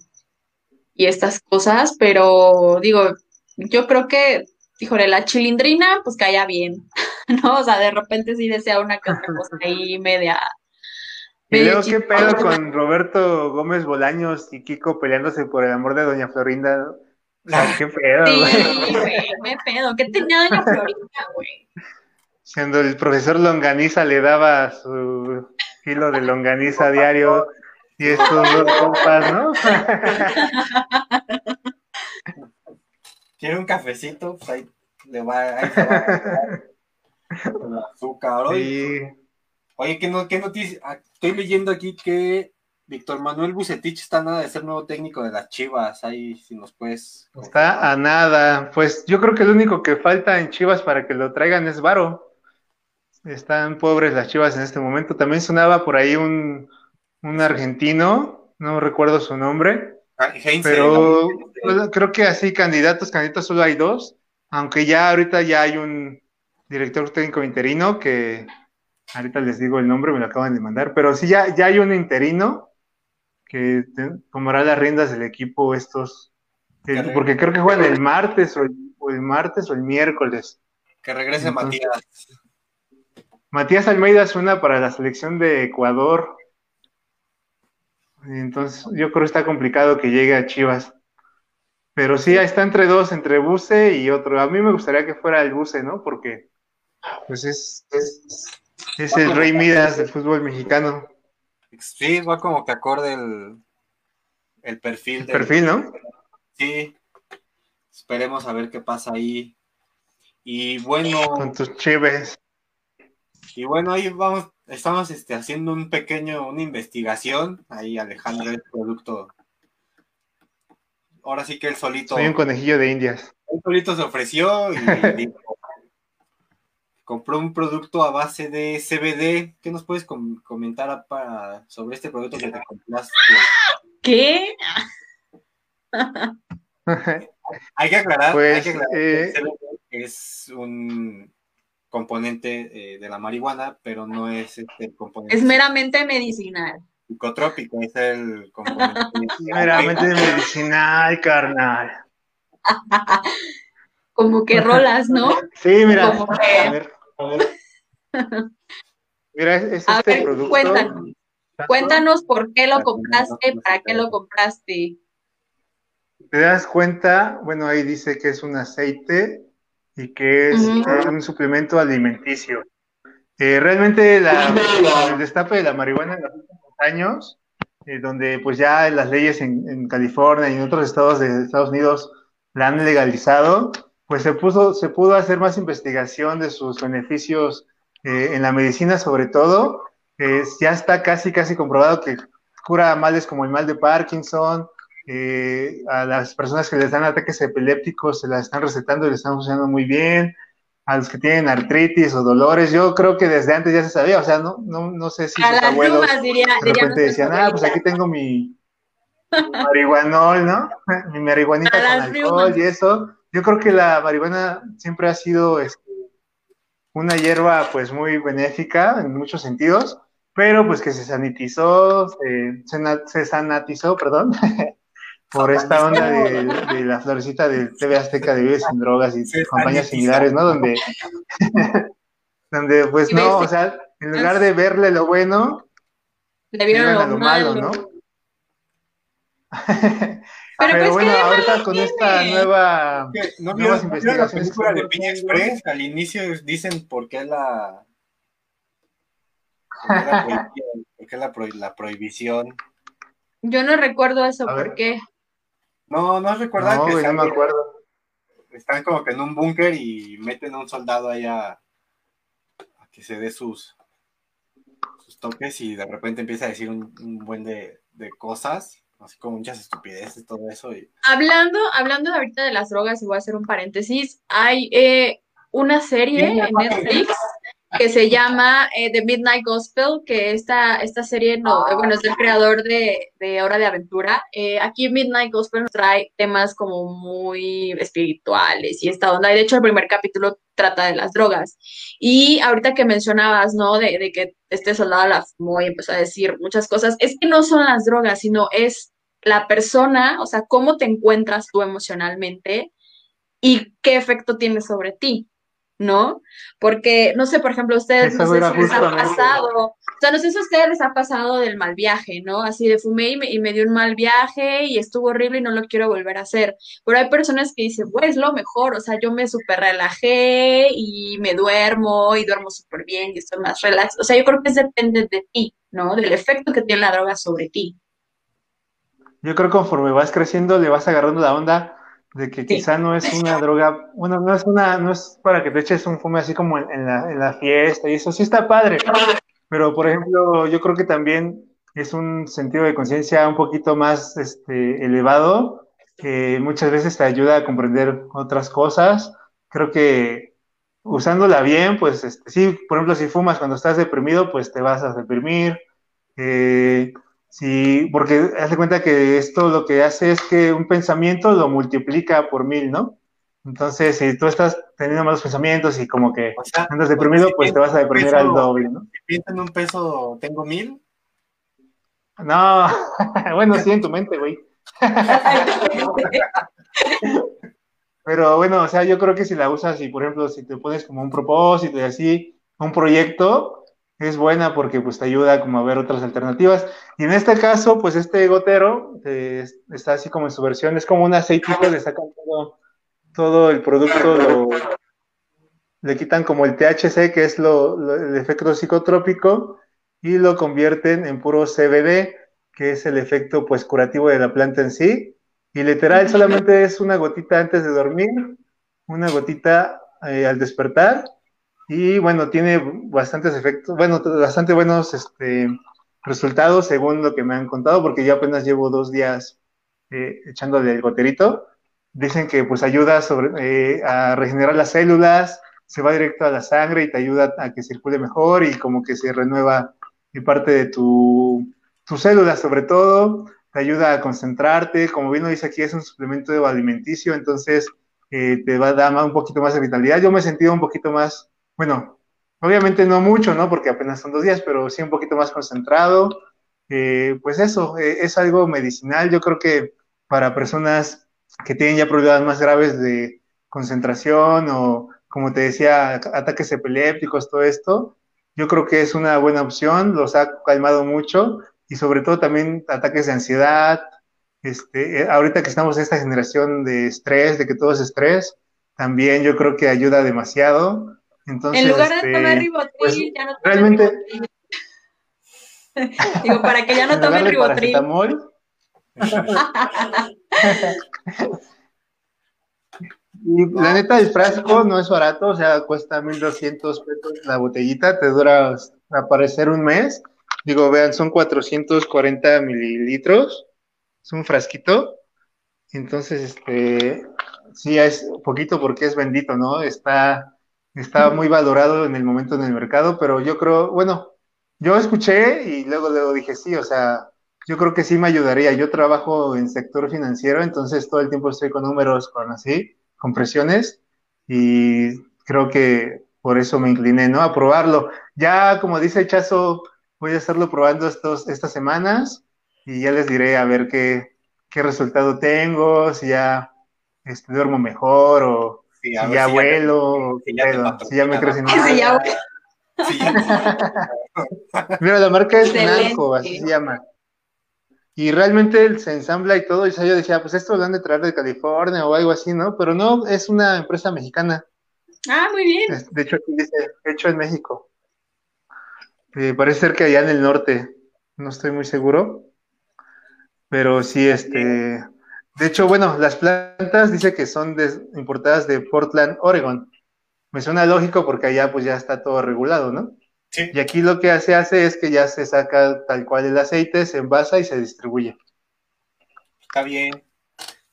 y estas cosas, pero digo, yo creo que, híjole, la chilindrina, pues caía bien, ¿no? O sea, de repente sí desea una que otra cosa ahí media. Y luego, ¿qué pedo con Roberto Gómez Bolaños y Kiko peleándose por el amor de Doña Florinda? ¿no? O sea, ¿Qué pedo, Sí, güey? me pedo. ¿Qué tenía Doña Florinda, güey? Siendo el profesor Longaniza le daba su kilo de longaniza diario y estos dos compas, ¿no? Quiere un cafecito, pues ahí le va, ahí se va con azúcar. Oye, Sí. oye, ¿qué, no, qué noticia? Ah, Estoy leyendo aquí que Víctor Manuel Bucetich está a nada de ser nuevo técnico de las Chivas. Ahí, si nos puedes. Está a nada. Pues yo creo que lo único que falta en Chivas para que lo traigan es Varo. Están pobres las Chivas en este momento. También sonaba por ahí un, un argentino, no recuerdo su nombre, Ah, pero ¿no? pues, creo que así candidatos, candidatos solo hay dos, aunque ya ahorita ya hay un director técnico interino que ahorita les digo el nombre, me lo acaban de mandar, pero sí ya, ya hay un interino que tomará las riendas del equipo estos, porque creo que juegan el martes o el, o el martes o el miércoles. que regrese Entonces- Matías. Matías Almeida suena para la selección de Ecuador. Entonces, yo creo que está complicado que llegue a Chivas. Pero sí, está entre dos, entre Buse y otro. A mí me gustaría que fuera el Buse, ¿no? Porque, pues, es, es, es el rey Midas del fútbol mexicano. Sí, va como que acorde el, el perfil. El del- perfil, ¿no? Sí. Esperemos a ver qué pasa ahí. Y bueno, Con tus chives. Y bueno, ahí vamos, estamos este, haciendo un pequeño, una investigación. Ahí Alejandro el producto. Ahora sí que él solito, Soy un conejillo de indias. él solito se ofreció y dijo, compró un producto a base de CBD. ¿Qué nos puedes com- comentar a- para, sobre este producto que te compraste? ¿Qué? Hay que aclarar, Pues, hay que aclarar que eh, el CBD es un componente eh, de la marihuana, pero no es este el componente Es meramente medicinal. psicotrópico, es el componente Meramente medicinal, carnal. Como que rolas, ¿no? Sí, mira. Como que- A ver, a ver. Mira, es, es A este ver, producto. cuéntanos. Cuéntanos por qué lo compraste, para qué lo compraste. te das cuenta, bueno, ahí dice que es un aceite y que es Ujú. eh, un suplemento alimenticio. Eh, realmente la, el destape de la marihuana en los últimos años, eh, donde pues ya las leyes en, en California y en otros estados de Estados Unidos la han legalizado, pues se puso, se pudo hacer más investigación de sus beneficios eh, en la medicina sobre todo, ya está casi, casi comprobado que cura males como el mal de Parkinson, eh, a las personas que les dan ataques epilépticos se las están recetando y les están funcionando muy bien, a los que tienen artritis o dolores, yo creo que desde antes ya se sabía, o sea, no, no, no sé si a sus abuelos de repente decían, ah, pues aquí tengo mi, marihuanol, ¿no? mi marihuanita con alcohol y eso. Yo creo que la marihuana siempre ha sido este, una hierba pues muy benéfica en muchos sentidos, pero pues que se sanitizó, se, se sanatizó, perdón, por esta onda de, la florecita del TV Azteca de Vives sin Drogas y campañas similares, ¿no? Donde, donde pues no, o sea, en lugar de verle lo bueno, le vieron lo, lo malo, ¿no? Pero, bueno, ahorita con esta nueva no, nuevas investigaciones. La de Piña Express, al inicio dicen por qué la por qué la, la, prohibición. Yo no recuerdo eso, ¿por qué? No, no recuerdan no, que no me acuerdo. Están como que en un búnker y meten a un soldado allá a, que se dé sus, sus toques y de repente empieza a decir un, buen de, cosas, así como muchas estupideces, todo eso. Y... Hablando, hablando ahorita de las drogas, y voy a hacer un paréntesis, hay eh, una serie en Netflix que se llama eh, The Midnight Gospel, que esta, esta serie, no, eh, bueno, es del creador de, de Hora de Aventura. Eh, aquí Midnight Gospel trae temas como muy espirituales y esta onda. Y de hecho, el primer capítulo trata de las drogas. Y ahorita que mencionabas, ¿no? De, de que este soldado la fumó y empezó a decir muchas cosas, es que no son las drogas, sino es la persona, o sea, cómo te encuentras tú emocionalmente y qué efecto tiene sobre ti. ¿No? Porque, no sé, por ejemplo, a ustedes, no sé si les ha pasado, o sea, no sé si a ustedes les ha pasado del mal viaje, ¿no? Así de fumé y me, y me dio un mal viaje y estuvo horrible y no lo quiero volver a hacer. Pero hay personas que dicen, pues es lo mejor, o sea, yo me súper relajé y me duermo y duermo súper bien y estoy más relax. O sea, yo creo que depende de ti, ¿no? Del efecto que tiene la droga sobre ti. Yo creo que conforme vas creciendo le vas agarrando la onda de que quizá no es una droga, bueno, no es una, no es para que te eches un fume así como en, la, en la fiesta y eso sí está padre, pero por ejemplo, yo creo que también es un sentido de conciencia un poquito más este, elevado, que muchas veces te ayuda a comprender otras cosas. Creo que usándola bien, pues este, sí, por ejemplo, si fumas cuando estás deprimido, pues te vas a deprimir. Eh, Sí, porque haz de cuenta que esto lo que hace es que un pensamiento lo multiplica por mil, ¿no? Entonces, si tú estás teniendo malos pensamientos y como que andas deprimido, pues te vas a deprimir al doble, ¿no? Si piensas en un peso, ¿tengo mil? No, bueno, sí, en tu mente, güey. Pero bueno, o sea, yo creo que si la usas y, por ejemplo, si te pones como un propósito y así, un proyecto, es buena porque pues te ayuda como a ver otras alternativas. Y en este caso, pues este gotero eh, está así como en su versión, es como un aceitito, le sacan todo, el producto, le quitan como el THC, que es lo, el efecto psicotrópico, y lo convierten en puro CBD, que es el efecto pues curativo de la planta en sí. Y literal solamente es una gotita antes de dormir, una gotita eh, al despertar y bueno, tiene bastantes efectos, bueno, bastante buenos este, resultados según lo que me han contado, porque yo apenas llevo dos días eh, echándole el goterito. Dicen que pues ayuda eh, a regenerar las células, se va directo a la sangre y te ayuda a que circule mejor y como que se renueva parte de tu, tu célula sobre todo, te ayuda a concentrarte, como bien lo dice aquí, es un suplemento alimenticio, entonces eh, te va a dar un poquito más de vitalidad. Yo me he sentido un poquito más bueno, obviamente no mucho, ¿no? Porque apenas son dos días, pero sí un poquito más concentrado. Eh, pues eso, eh, es algo medicinal. Yo creo que para personas que tienen ya problemas más graves de concentración o, como te decía, ataques epilépticos, todo esto, yo creo que es una buena opción, los ha calmado mucho y sobre todo también ataques de ansiedad. Este, eh, ahorita que estamos en esta generación de estrés, de que todo es estrés, también yo creo que ayuda demasiado en lugar de tomar este, ribotril, pues, ya no tome realmente, Digo, para que ya no tome ribotril. y la neta, el frasco no es barato, o sea, cuesta 1200 pesos la botellita, te dura aparecer un mes. Digo, vean, son 440 mililitros. Es un frasquito. Entonces, este, sí, es poquito porque es bendito, ¿no? Está, está muy valorado en el momento en el mercado, pero yo creo, bueno, yo escuché y luego, luego dije, sí, o sea, yo creo que sí me ayudaría. Yo trabajo en sector financiero, entonces todo el tiempo estoy con números, con así, con presiones, y creo que por eso me incliné, ¿no? A probarlo. Ya, como dice Chazo, voy a estarlo probando estos, estas semanas y ya les diré a ver qué, qué resultado tengo, si ya este, duermo mejor o si ya vuelo, si ya, me crecen Mira, la marca es Nalco, así se llama. Y realmente se ensambla y todo, y yo decía, pues esto lo han de traer de California o algo así, ¿no? Pero no, es una empresa mexicana. Ah, muy bien. De hecho, aquí dice, hecho en México. Eh, parece ser que allá en el norte, no estoy muy seguro. Pero sí, este. De hecho, bueno, las plantas dice que son importadas de Portland, Oregon. Me suena lógico porque allá pues ya está todo regulado, ¿no? Sí. Y aquí lo que se hace es que ya se saca tal cual el aceite, se envasa y se distribuye. Está bien.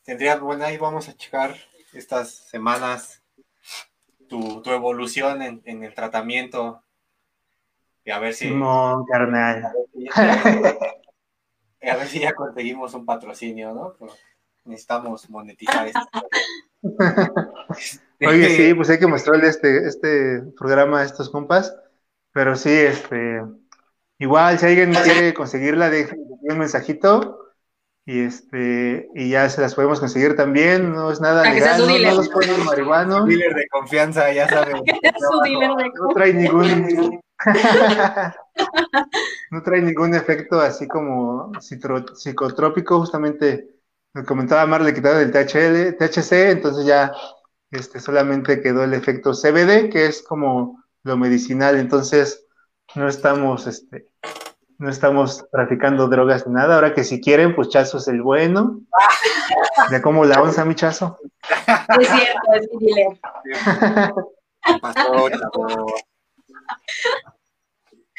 Tendría, bueno, ahí vamos a checar estas semanas tu, evolución en, el tratamiento. Y a ver si. No, carnal. a ver si ya conseguimos un patrocinio, ¿no? Necesitamos monetizar esto. Oye, sí, pues hay que mostrarle este, este programa a estos compas, pero sí, este, igual, si alguien quiere conseguirla, déjenme un mensajito y este, y ya se las podemos conseguir también, no es nada legal, no, no los ponen marihuano. Dealer de confianza, ya saben. no trae ningún no trae ningún efecto así como psicotrópico, justamente lo comentaba Mar, le quitaron el THL, THC, entonces ya este, solamente quedó el efecto CBD, que es como lo medicinal, entonces no estamos, este, no estamos traficando drogas ni nada, ahora que si quieren, pues Chazo es el bueno. Ya como la onza, mi Chazo. Es cierto, es mi Pasó,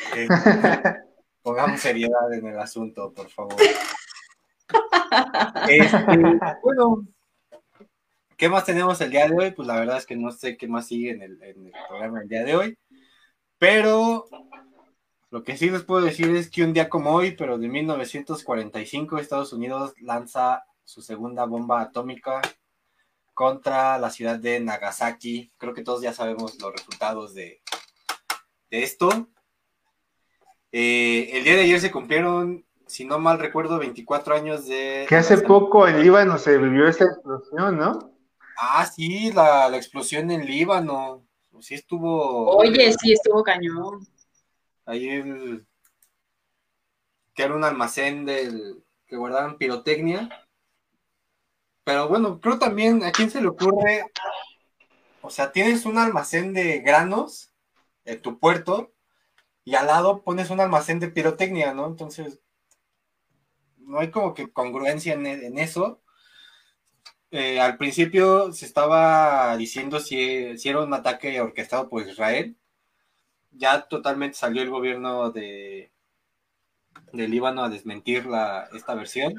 pongamos seriedad en el asunto, por favor. Este, bueno, ¿qué más tenemos el día de hoy? Pues la verdad es que no sé qué más sigue en el, programa el día de hoy, pero lo que sí les puedo decir es que un día como hoy, pero de 1945, Estados Unidos lanza su segunda bomba atómica contra la ciudad de Nagasaki. Creo que todos ya sabemos los resultados de, de esto. Eh, el día de ayer se cumplieron, si no mal recuerdo, 24 años de... Que hace poco en Líbano se vivió esa explosión, ¿no? Ah, sí, la, explosión en Líbano. Sí estuvo... Oye, sí estuvo cañón. Ahí el... que era un almacén del... que guardaban pirotecnia. Pero bueno, creo también, ¿a quién se le ocurre? O sea, tienes un almacén de granos en tu puerto y al lado pones un almacén de pirotecnia, ¿no? Entonces, no hay como que congruencia en, eso. Eh, al principio se estaba diciendo si, era un ataque orquestado por Israel. Ya totalmente salió el gobierno de, Líbano a desmentir la, esta versión,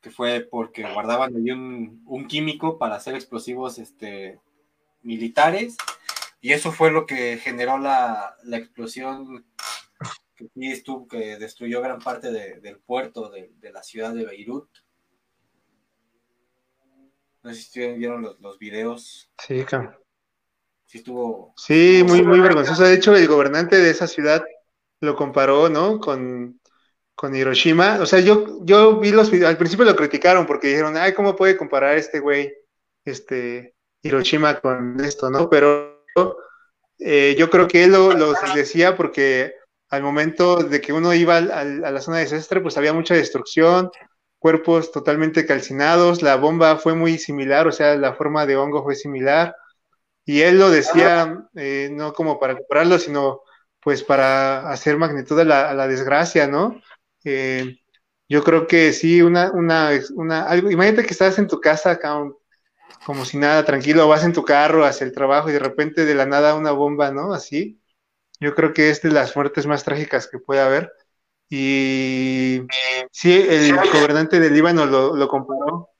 que fue porque guardaban ahí un, un químico para hacer explosivos este, militares y eso fue lo que generó la, explosión que estuvo, que destruyó gran parte del puerto de, la ciudad de Beirut. No sé si vieron los, los videos. Sí, claro. Sí, estuvo. Sí, muy, muy vergonzoso. De hecho, el gobernante de esa ciudad lo comparó, ¿no? Con, con Hiroshima. O sea, yo, yo vi los videos, al principio lo criticaron porque dijeron, ay, ¿cómo puede comparar este güey, este, Hiroshima con esto, ¿no? Pero eh, yo creo que él lo, decía porque al momento de que uno iba a la zona de desastre, pues había mucha destrucción, cuerpos totalmente calcinados, la bomba fue muy similar, o sea, la forma de hongo fue similar, y él lo decía eh, no como para compararlo, sino pues para hacer magnitud a la, desgracia, ¿no? Eh, yo creo que sí, una, una, una, algo, imagínate que estás en tu casa acá, como si nada, tranquilo, vas en tu carro hacia el trabajo y de repente de la nada una bomba, ¿no? Así. Yo creo que es de las muertes más trágicas que puede haber. Y sí, el gobernante del Líbano lo, lo comparó,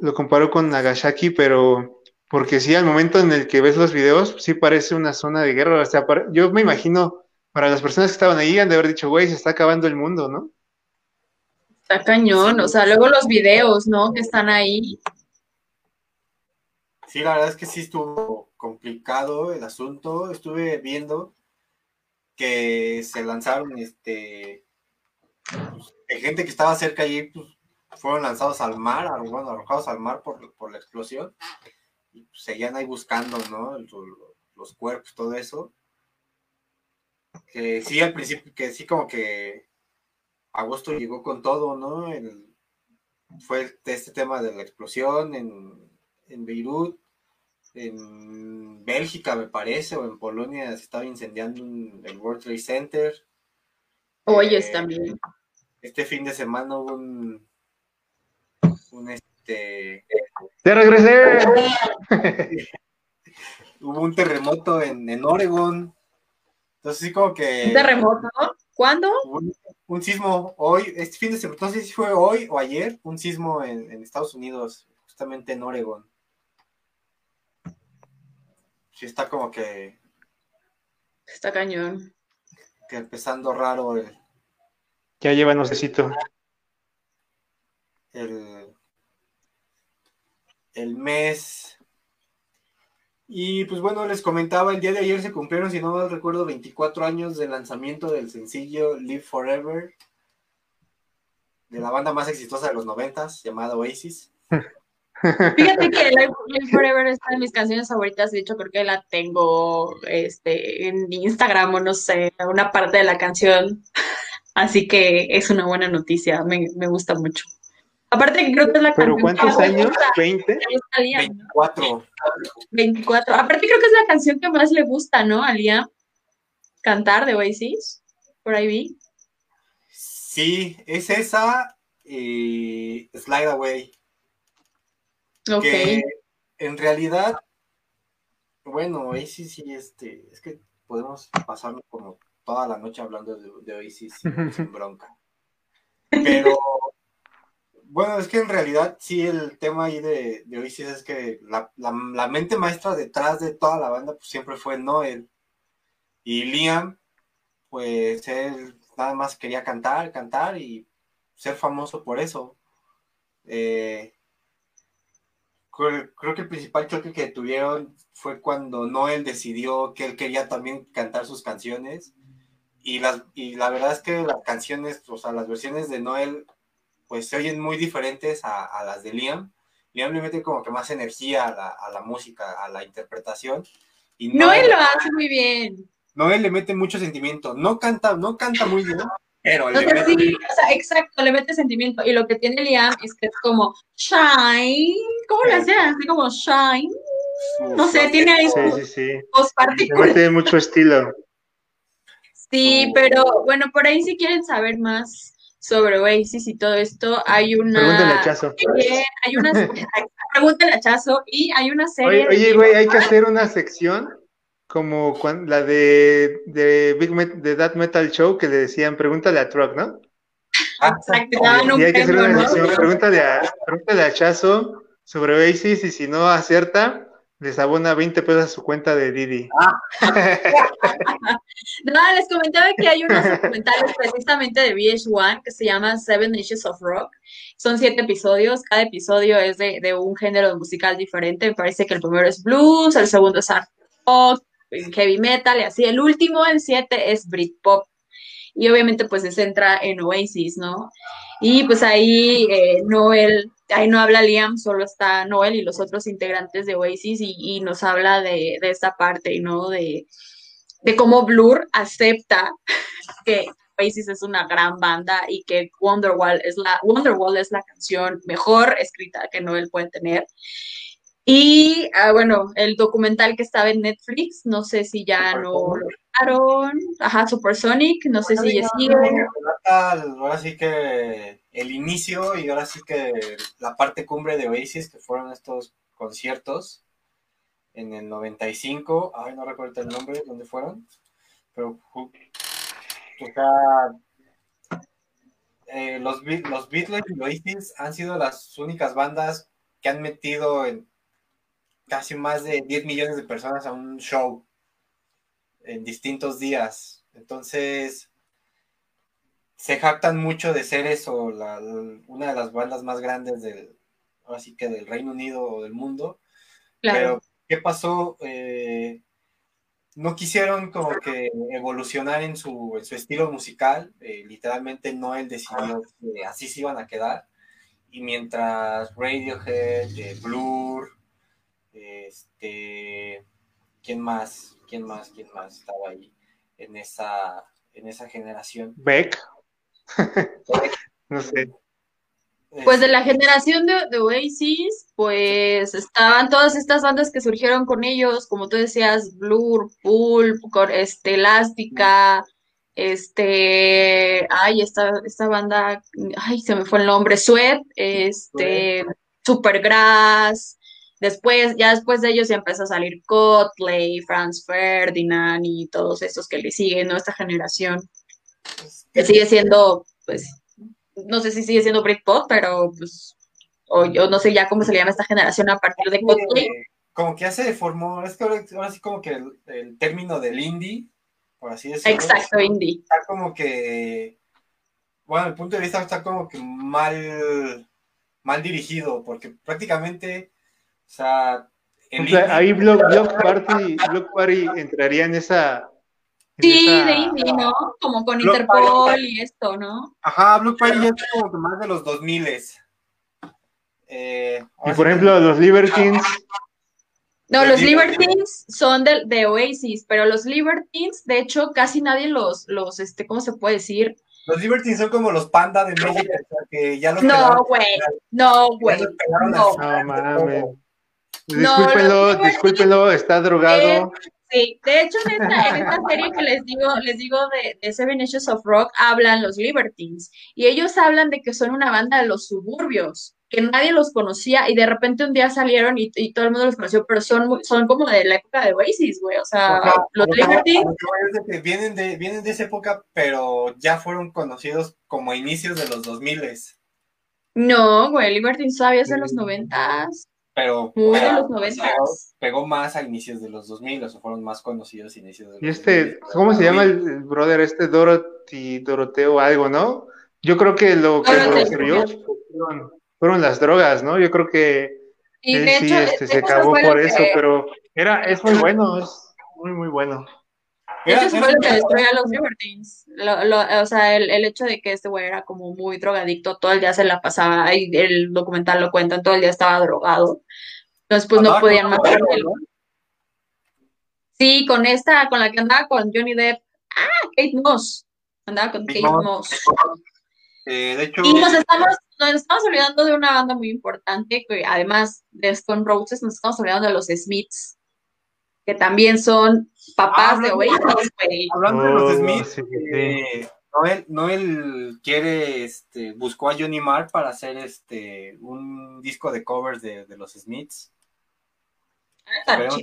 lo comparó con Nagasaki, pero porque sí, al momento en el que ves los videos, sí parece una zona de guerra. O sea, yo me imagino, para las personas que estaban ahí, han de haber dicho, güey, se está acabando el mundo, ¿no? Está cañón, o sea, luego los videos, ¿no? Que están ahí. Sí, la verdad es que sí estuvo complicado el asunto. Estuve viendo que se lanzaron, este, pues, gente que estaba cerca allí, pues, fueron lanzados al mar, bueno, arrojados al mar por, por la explosión y pues, seguían ahí buscando, ¿no? Los cuerpos, todo eso. Que sí, al principio, que sí, como que agosto llegó con todo, ¿no? fue este tema de la explosión en, en Beirut, en Bélgica, me parece, o en Polonia se estaba incendiando el World Trade Center. Oye, también. Este fin de semana hubo un, un este. ¡Te regresé! hubo un terremoto en, en Oregon. Entonces, sí, como que. ¿Un terremoto? ¿Cuándo? Un, sismo hoy, este fin de semana, no sé si fue hoy o ayer, un sismo en, en Estados Unidos, justamente en Oregon sí está como que. Está cañón. Que empezando raro el. Ya lleva necesito. El. El mes. Y pues bueno, les comentaba, el día de ayer se cumplieron, si no mal recuerdo, 24 años del lanzamiento del sencillo Live Forever, de la banda más exitosa de los noventas, llamada Oasis. Fíjate que Live, Forever es una de mis canciones favoritas, de hecho creo que la tengo este, en Instagram o no sé, una parte de la canción, así que es una buena noticia, me, gusta mucho. Aparte creo que es la ¿Pero cuántos años? ¿20? 24. 24. Aparte creo que es la canción que más le gusta, ¿no? A Liam cantar de Oasis, por ahí vi. Sí, es esa y Slide Away. Que en realidad, bueno, Oasis sí, este, es que podemos pasarnos como toda la noche hablando de, de Oasis sin, bronca. Pero, bueno, es que en realidad sí el tema ahí de, de Oasis es que la, la, mente maestra detrás de toda la banda pues siempre fue Noel. Y Liam, pues él nada más quería cantar, cantar y ser famoso por eso. Eh, creo que el principal choque que tuvieron fue cuando Noel decidió que él quería también cantar sus canciones. Y, las, y la verdad es que las canciones, o sea, las versiones de Noel, pues se oyen muy diferentes a, las de Liam. Liam le mete como que más energía a la, a la música, a la interpretación. Y Noel, Noel lo hace muy bien. Noel le mete mucho sentimiento. No canta, no canta muy bien, pero sí, o sea, exacto, le mete sentimiento. Y lo que tiene Liam es que es como shine. ¿Cómo le hacía? Así como shine. No sé, tiene ahí sí, sí, sí. voz particular. Le mete mucho estilo. Sí, pero bueno, por ahí si quieren saber más sobre Oasis y todo esto, hay una. Pregúntale a Chazo. Hay una. Pregúntale a Chazo y hay una serie. Oye, güey, hay que hacer una sección como la de, de Big de That Metal Show que le decían, pregúntale a Truck, ¿no? Exacto, y hay que hacer una pregúntale, a, pregúntale a Chazo sobre Oasis y si no acierta, les abona 20 pesos a su cuenta de Didi. Ah. no, les comentaba que hay unos documentales precisamente de VH1 que se llaman Seven Issues of Rock. Son siete episodios, cada episodio es de, de un género musical diferente. Me parece que el primero es blues, el segundo es art rock, heavy metal y así. El último, el 7, es Britpop. Y obviamente pues se centra en Oasis, ¿no? Y pues ahí eh, Noel, ahí no habla Liam, solo está Noel y los otros integrantes de Oasis y, nos habla de, de, esta parte, ¿no? De, de cómo Blur acepta que Oasis es una gran banda y que Wonderwall es la, Wonderwall es la canción mejor escrita que Noel puede tener. Y ah, bueno, el documental que estaba en Netflix, no sé si ya no lo vieron. Ajá, Supersonic, no sé si ya sigue. Ahora sí que el inicio y ahora sí que la parte cumbre de Oasis, que fueron estos conciertos en el 95. Ay, no recuerdo el nombre, ¿dónde fueron? Pero, o sea, eh, los, los Beatles y Oasis han sido las únicas bandas que han metido en casi más de 10 millones de personas a un show en distintos días. Entonces, se jactan mucho de ser eso, una de las bandas más grandes del, así que del Reino Unido o del mundo. Pero, ¿qué pasó? Eh, no quisieron como que evolucionar en su, estilo musical. Eh, literalmente Noel decidió que así se iban a quedar. Y mientras Radiohead, eh, Blur, este, ¿quién más? ¿Quién más? ¿Quién más estaba ahí en esa, en esa generación? Beck. no sé. Pues de la generación de, Oasis, pues estaban todas estas bandas que surgieron con ellos, como tú decías, Blur, Pulp, este, Elástica, este, ay, esta, esta banda, ay, se me fue el nombre, Sweat, este, Supergrass, después, ya después de ellos ya empezó a salir Cotley, Franz Ferdinand y todos estos que le siguen, ¿no? Esta generación, que sigue siendo, pues, no sé si sigue siendo Britpop, pero pues, o yo no sé ya cómo se le llama esta generación a partir de Coldplay. Como que ya se formó, es que ahora, sí como que el, término del indie, por así decirlo. Exacto, indie. Está como que, bueno, el punto de vista está como que mal, mal dirigido, porque prácticamente, o sea... ahí Block, Party, Block Party entraría en esa Sí, de indie, ¿no? Como con Interpol y esto, ¿no? Ajá, Blue Party ya es como más de los 2000 eh, y por ejemplo, los Libertines. No, los Libertines son de, de, Oasis, pero los Libertines, de hecho, casi nadie los, los, este, ¿cómo se puede decir? Los Libertines son como los panda de México, que ya los No, güey, no, güey. No, no mames. Discúlpenlo, discúlpenlo, está drogado. Sí, de hecho en esta, serie que les digo, les digo de, Seven Issues of Rock, hablan los Libertines y ellos hablan de que son una banda de los suburbios, que nadie los conocía y de repente un día salieron y, todo el mundo los conoció, pero son, son como de la época de Oasis, güey, o sea, los Libertines... Vienen de, vienen de esa época, pero ya fueron conocidos como inicios de los 2000 No, güey, Libertines todavía es de los noventas pero pegó, más a inicios de los 2000, o sea, fueron más conocidos a inicios de los Y este, ¿cómo se llama el, brother este Dorothy, Doroteo algo, no? Yo creo que lo que lo sirvió fueron, las drogas, ¿no? Yo creo que sí, este, se acabó por eso, pero era, es muy bueno, es muy, muy bueno. Eso fue lo que destruyó a los Libertines. o sea, el, el, hecho de que este güey era como muy drogadicto, todo el día se la pasaba, y el documental lo cuentan, todo el día estaba drogado. Entonces, pues no podían matarlo. Sí, con esta, con la que andaba con Johnny Depp. Ah, Kate Moss. Andaba con Kate Moss. Eh, de hecho, y nos estamos, nos estamos olvidando de una banda muy importante, que además de Stone Roses, nos estamos olvidando de los Smiths que también son papás de Oasis, Hablando de los oh, Smith, eh, Noel, quiere, este, buscó a Johnny Marr para hacer este un disco de covers de, los Smiths. Ah, esperemos,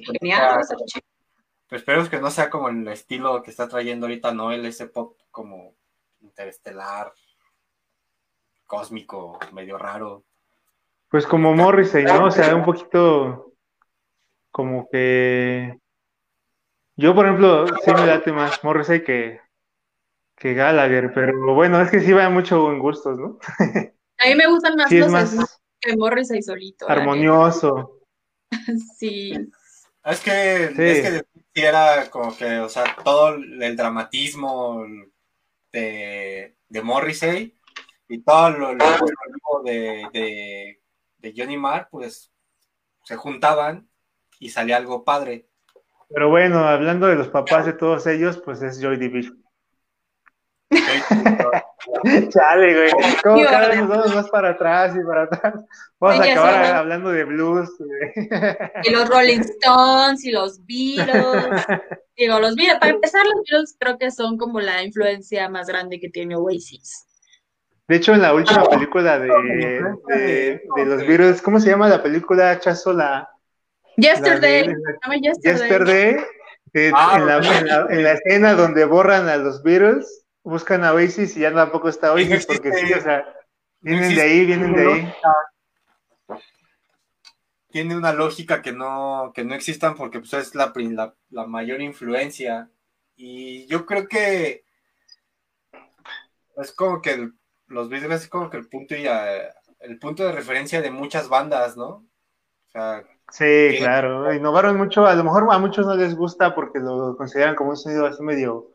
que esperemos que no sea como el estilo que está trayendo ahorita Noel, ese pop como interestelar, cósmico, medio raro. Pues como Morrissey, ¿no? O sea, un poquito como que yo, por ejemplo, sí me late más Morrissey que, que Gallagher, pero bueno, es que sí va mucho en gustos, ¿no? A mí me gustan más los más que Morrissey solito. Armonioso. sí. Es que, es que era como que, o sea, todo el dramatismo de, de Morrissey y todo lo, de, de, de Johnny Marr, pues se juntaban y salía algo padre. Pero bueno, hablando de los papás de todos ellos, pues es Joy Division. Chale, güey. ¿Cómo cada vez nos vamos más para atrás y para atrás? Vamos a acabar hablando de blues. Y los Rolling Stones y los Beatles. Digo, los Beatles, para empezar, los Beatles creo que son como la influencia más grande que tiene Oasis. De hecho, en la última película de, de, de los Beatles, ¿cómo se llama la película? Yesterday. Yesterday. Ah, en, la, escena donde borran a los Beatles, buscan a Oasis y ya tampoco está Oasis, porque sí, o sea, vienen de ahí, vienen de ahí. Tiene una lógica que no, que no existan porque pues, es la, la, la mayor influencia. Y yo creo que es como que los Beatles es como que el punto y el punto de referencia de muchas bandas, ¿no? Sí, claro, innovaron mucho, a lo mejor a muchos no les gusta porque lo consideran como un sonido así medio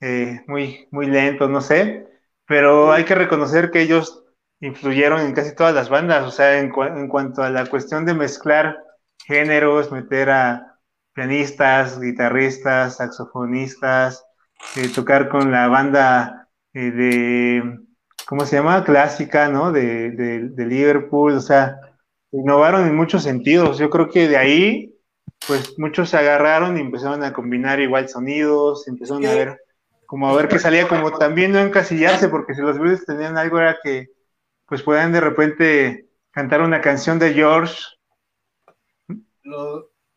eh, muy, muy lento, no sé, pero hay que reconocer que ellos influyeron en casi todas las bandas, o sea, en, en cuanto a la cuestión de mezclar géneros, meter a pianistas, guitarristas, saxofonistas, eh, tocar con la banda eh, de, ¿cómo se llama? Clásica, ¿no? De, de, Liverpool, o sea, innovaron en muchos sentidos. Yo creo que de ahí, pues muchos se agarraron y empezaron a combinar igual sonidos, empezaron a ver, como a ver que salía, como también no encasillarse, porque si los Beatles tenían algo era que, pues puedan de repente cantar una canción de George.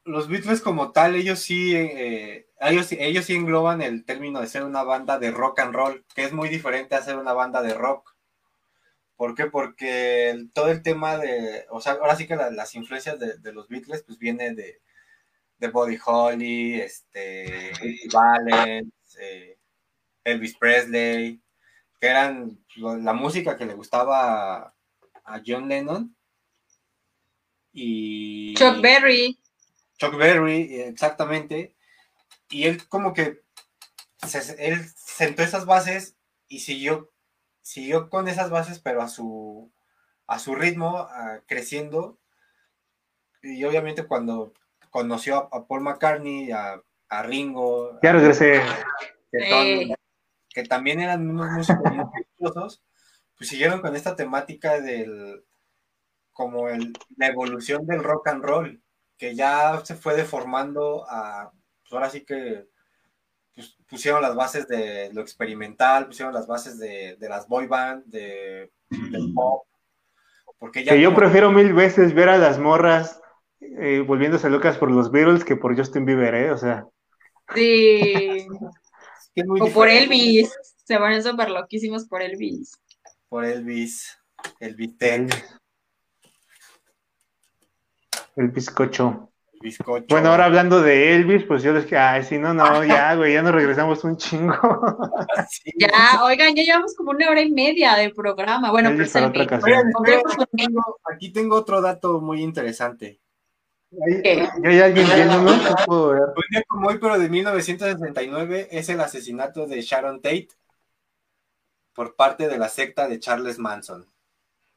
los Beatles como tal, ellos sí, eh, ellos, ellos sí engloban el término de ser una banda de rock and roll, que es muy diferente a ser una banda de rock. ¿Por qué? Porque todo el tema de, o sea, ahora sí que las influencias de, los Beatles, pues viene de, de Buddy Holly, este, Valens, eh, Elvis Presley, que eran la música que le gustaba a John Lennon. Y... Chuck Berry. Chuck Berry, exactamente. Y él como que, él sentó esas bases y siguió siguió con esas bases, pero a su, a su ritmo, creciendo. Y obviamente cuando conoció a, Paul McCartney, a, a Ringo. Ya regresé. Que, también eran unos músicos muy pues siguieron con esta temática del como el, la evolución del rock and roll, que ya se fue deformando a, pues ahora sí que pues, pusieron las bases de lo experimental, pusieron las bases de, las boy band, de, del pop. Porque ya yo prefiero mil veces ver a las morras eh, volviéndose locas por los Beatles que por Justin Bieber, ¿eh? O sea. Sí. o por Elvis. Se van súper loquísimos por Elvis. Por Elvis. El El bizcocho. Bueno, ahora hablando de Elvis, pues yo les dije, ay, sí, no, no, ya, güey, ya nos regresamos un chingo. Ya, oigan, ya llevamos como una hora y media de programa. Bueno, pues aquí tengo otro dato muy interesante. ¿Ya hay alguien viéndonos? No puedo ver. Un día como hoy, pero de 1969, es el asesinato de Sharon Tate por parte de la secta de Charles Manson.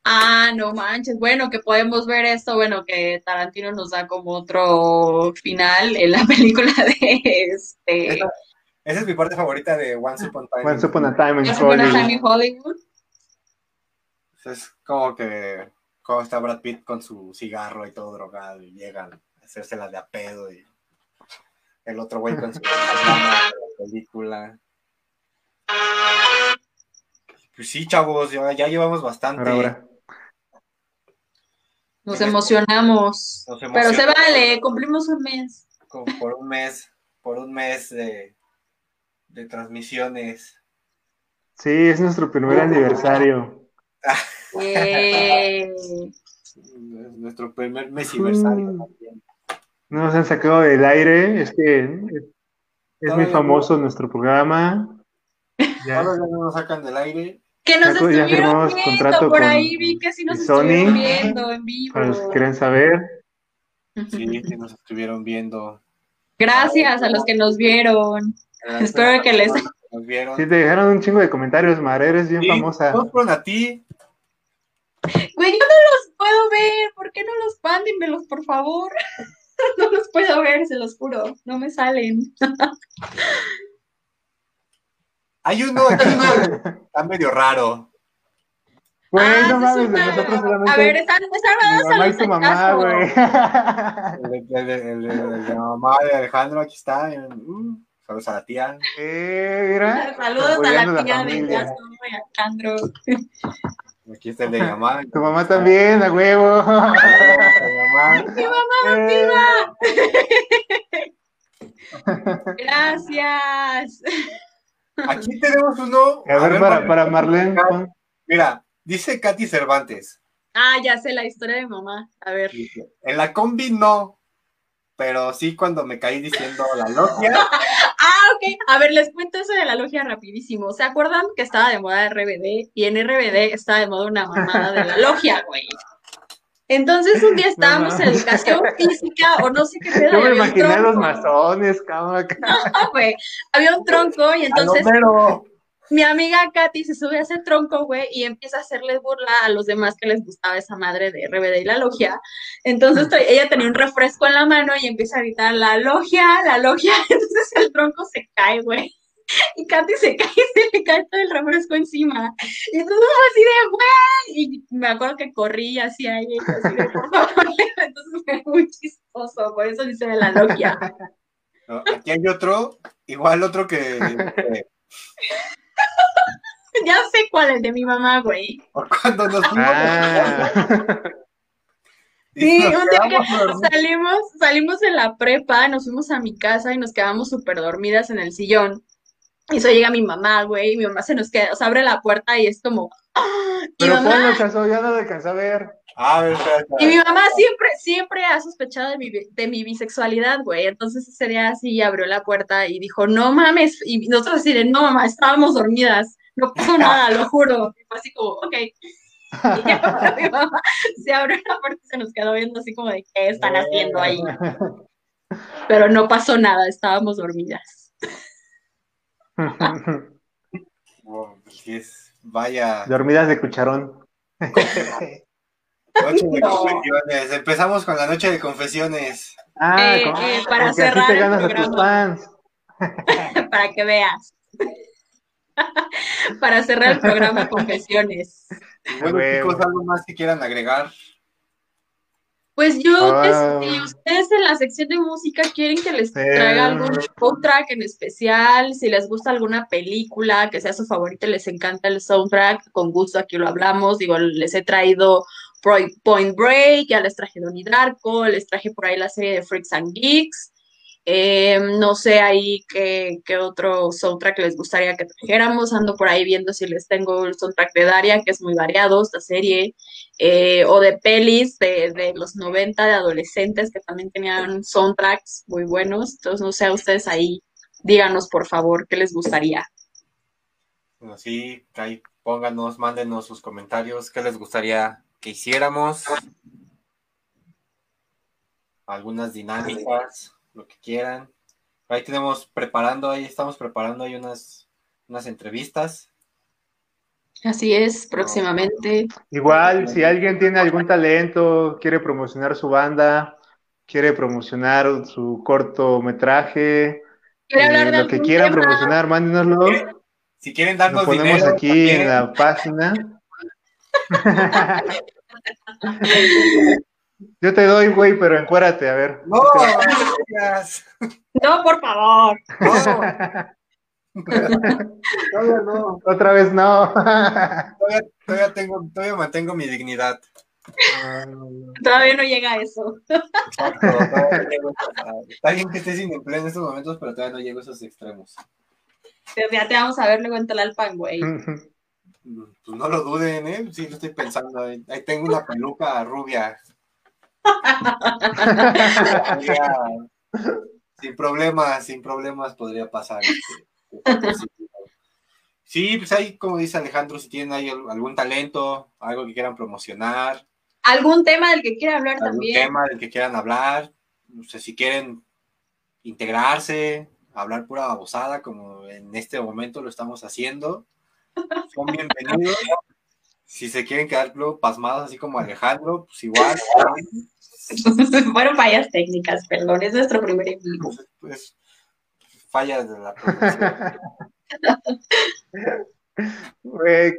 Ah, no manches. Bueno, que podemos ver esto, bueno, que Tarantino nos da como otro final en la película de este. Esa, es mi parte favorita de Once Upon a Time. Once Upon a Time in Hollywood. Hollywood. Es como que como está Brad Pitt con su cigarro y todo drogado y llegan a hacerse la de a pedo y el otro güey con su película. Pues sí, chavos, ya, ya llevamos bastante. Ahora, nos emocionamos. Pero se vale, cumplimos un mes. Por un mes, por un mes de, transmisiones. Sí, es nuestro primer aniversario. nuestro primer mes aniversario mm. Nos han sacado del aire, es que es, muy famoso nuestro programa. Ya. no nos sacan del aire. Que nos ya estuvieron viendo, por ahí vi que sí nos estuvieron viendo en vivo. Para los que quieren saber. Sí, sí nos estuvieron viendo. Gracias a los que nos vieron. Espero que les... Nos vieron. Sí, te dejaron un chingo de comentarios, Mar, eres bien famosa. Todos fueron a ti. Güey, yo no los puedo ver, ¿por qué no los mándenmelos, por favor? no los puedo ver, se los juro, no me salen. Hay uno, aquí está medio raro. Güey, ah, no mames, nosotros solamente. A ver, están mi mamá y tu mamá, güey. El, el, de mamá de Alejandro, aquí está. Uh, saludos a la tía. Eh, mira. Saludos a la tía de Alejandro. Aquí está el de mi mamá. Tu mamá también, a huevo. Mi mamá, viva. Gracias. Aquí tenemos uno. A ver, para, para Marlene. Mira, dice Katy Cervantes. Ah, ya sé la historia de mamá. A ver. En la combi no, pero sí cuando me caí diciendo la logia. ah, ok. A ver, les cuento eso de la logia rapidísimo. ¿Se acuerdan que estaba de moda RBD? Y en RBD estaba de moda una mamada de la logia, güey. Entonces un día estábamos en educación física o no sé qué pedo. Yo me imaginé los masones, cabrón. No, güey. Había un tronco y entonces mi amiga Katy se sube a ese tronco, güey, y empieza a hacerle burla a los demás que les gustaba esa madre de RBD y la logia. Entonces ella tenía un refresco en la mano y empieza a gritar, la logia, la logia. Entonces el tronco se cae, güey. Y Katy se cae y se le cae todo el refresco encima. Y entonces así de, güey. Y me acuerdo que corrí así ahí, así de, por favor. Entonces fue muy chistoso, por eso dice de la logia. aquí hay otro, igual otro que ya sé cuál es de mi mamá, güey. cuando nos fuimos. Ah. Sí, un día que salimos, salimos de la prepa, nos fuimos a mi casa y nos quedamos súper dormidas en el sillón. Y eso llega mi mamá, güey, y mi mamá se nos queda, o sea, abre la puerta y es como. ¡Ah! Pero mamá, casó, ya no alcanzó a ver. Ah, y mi mamá siempre, siempre ha sospechado de mi, de mi bisexualidad, güey. Entonces ese día así abrió la puerta y dijo, no mames. Y nosotros así de, no mamá, estábamos dormidas no pasó nada, lo juro. Y fue así como, ok. Y ya mi mamá se abrió la puerta y se nos quedó viendo así como de qué están haciendo ahí. Pero no pasó nada, estábamos dormidas. Pues vaya. Dormidas de cucharón. Noche de confesiones. Empezamos con la noche de confesiones. Ah, eh, eh, para cerrar el programa. para que veas. para cerrar el programa Confesiones. Bueno, chicos, ¿algo más que quieran agregar? Pues yo, ah. si ustedes en la sección de música quieren que les traiga algún soundtrack en especial, si les gusta alguna película que sea su favorita, les encanta el soundtrack, con gusto aquí lo hablamos. Digo, les he traído Point Break, ya les traje Donnie Darko, les traje por ahí la serie de Freaks and Geeks. Eh, no sé ahí qué, otro soundtrack les gustaría que trajéramos. Ando por ahí viendo si les tengo el soundtrack de Daria, que es muy variado esta serie, eh, o de pelis de, los 90 de adolescentes que también tenían soundtracks muy buenos. Entonces, no sé, ustedes ahí díganos por favor qué les gustaría. Bueno, sí, ahí pónganos, mándenos sus comentarios, qué les gustaría que hiciéramos. Algunas dinámicas lo que quieran. Ahí tenemos preparando, ahí estamos preparando ahí unas, unas entrevistas. Así es, próximamente. Igual, si alguien tiene algún talento, quiere promocionar su banda, quiere promocionar su cortometraje, eh, lo que quieran promocionar, mándenoslo. Si quieren darnos lo ponemos aquí en la página. Yo te doy, güey, pero encuérate, a ver. No, no, por favor. Todavía no. Otra vez no. Todavía, tengo, todavía mantengo mi dignidad. Todavía no llega a eso. Está bien que estés sin empleo en estos momentos, pero todavía no llego a esos extremos. Pero ya te vamos a ver luego en Talalpan, güey. Pues no lo duden, ¿eh? Sí, lo estoy pensando. Ahí tengo una peluca rubia sin problemas, sin problemas podría pasar. Este, sí, pues ahí, como dice Alejandro, si tienen ahí algún talento, algo que quieran promocionar. Algún tema del que quieran hablar algún también. tema del que quieran hablar. No sé si quieren integrarse, hablar pura babosada, como en este momento lo estamos haciendo. Son bienvenidos. Si se quieren quedar luego pasmados, así como Alejandro, pues igual. Fueron fallas técnicas, perdón, es nuestro primer equipo. Pues, fallas de la producción. Güey,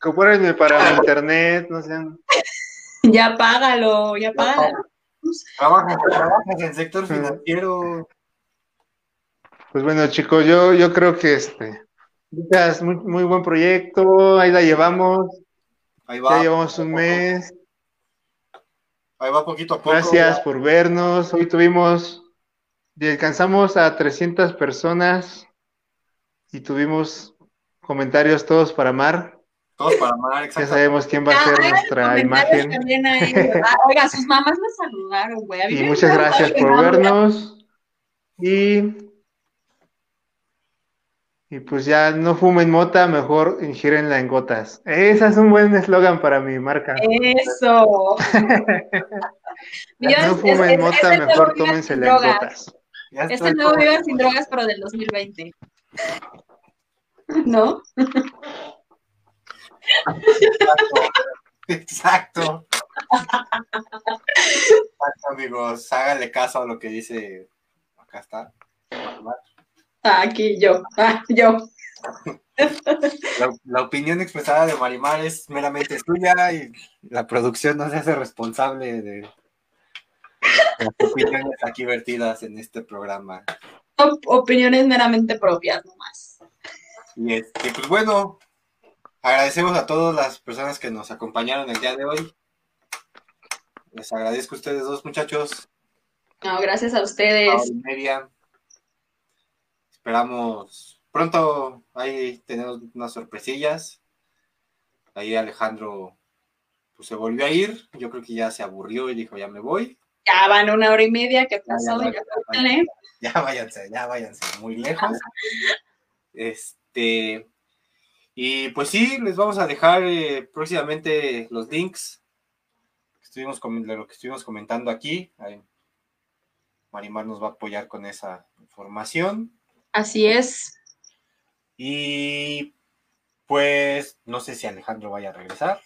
compórenme para internet, no sean. Ya págalo, ya págalo. Trabajas, en el sector financiero. Pues bueno, chicos, yo, yo creo que este, muy, muy buen proyecto, ahí la llevamos. Ahí va. Ya llevamos un mes. Ahí va poquito a poco. Gracias por vernos. Hoy tuvimos, y alcanzamos a 300 personas. y tuvimos comentarios todos para Mar. Todos para Mar, Ya sabemos quién va a ser nuestra imagen. Ah, oiga, sus mamás me saludaron, güey. Y muchas gracias por vernos. Y y pues ya no fumen mota, mejor ingierenla en gotas. Ese es un buen eslogan para mi marca. Eso. no fumen mota, mejor tómensela en gotas. Este nuevo Viva sin drogas, pero del 2020. ¿No? Exacto. Exacto. amigos. Háganle caso a lo que dice. Acá está. Aquí yo, ah, yo. La, opinión expresada de Marimar es meramente suya y la producción no se hace responsable de las opiniones aquí vertidas en este programa. opiniones meramente propias nomás. Y este, pues bueno, agradecemos a todas las personas que nos acompañaron el día de hoy. Les agradezco a ustedes dos muchachos. No, gracias a ustedes. Esperamos pronto, ahí tenemos unas sorpresillas. Ahí Alejandro pues se volvió a ir, yo creo que ya se aburrió y dijo, ya me voy. Ya van una hora y media que pasó, ya, ya, ya, váyanse, ya váyanse, muy lejos. este, y pues sí, les vamos a dejar eh, próximamente los links estuvimos de lo que estuvimos comentando aquí. Marimar nos va a apoyar con esa información. Así es. Y pues no sé si Alejandro vaya a regresar.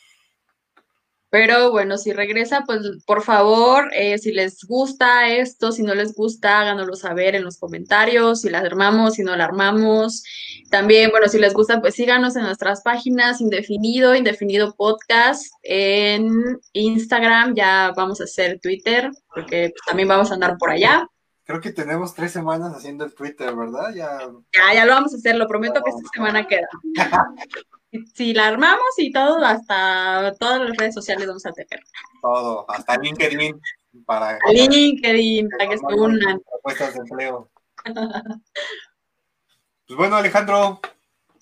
Pero bueno, si regresa, pues por favor, eh, si les gusta esto, si no les gusta, háganoslo saber en los comentarios, si la armamos, si no la armamos. También, bueno, si les gusta, pues síganos en nuestras páginas, indefinido, indefinido podcast, en Instagram, ya vamos a hacer Twitter, porque pues, también vamos a andar por allá creo que tenemos tres semanas haciendo el Twitter, ¿verdad? Ya, ya, ya lo vamos a hacer, lo prometo que esta semana queda. si la armamos y todo, hasta todas las redes sociales vamos a tener. Todo, hasta LinkedIn. Para LinkedIn, para que se unan. Propuestas de empleo. pues bueno, Alejandro,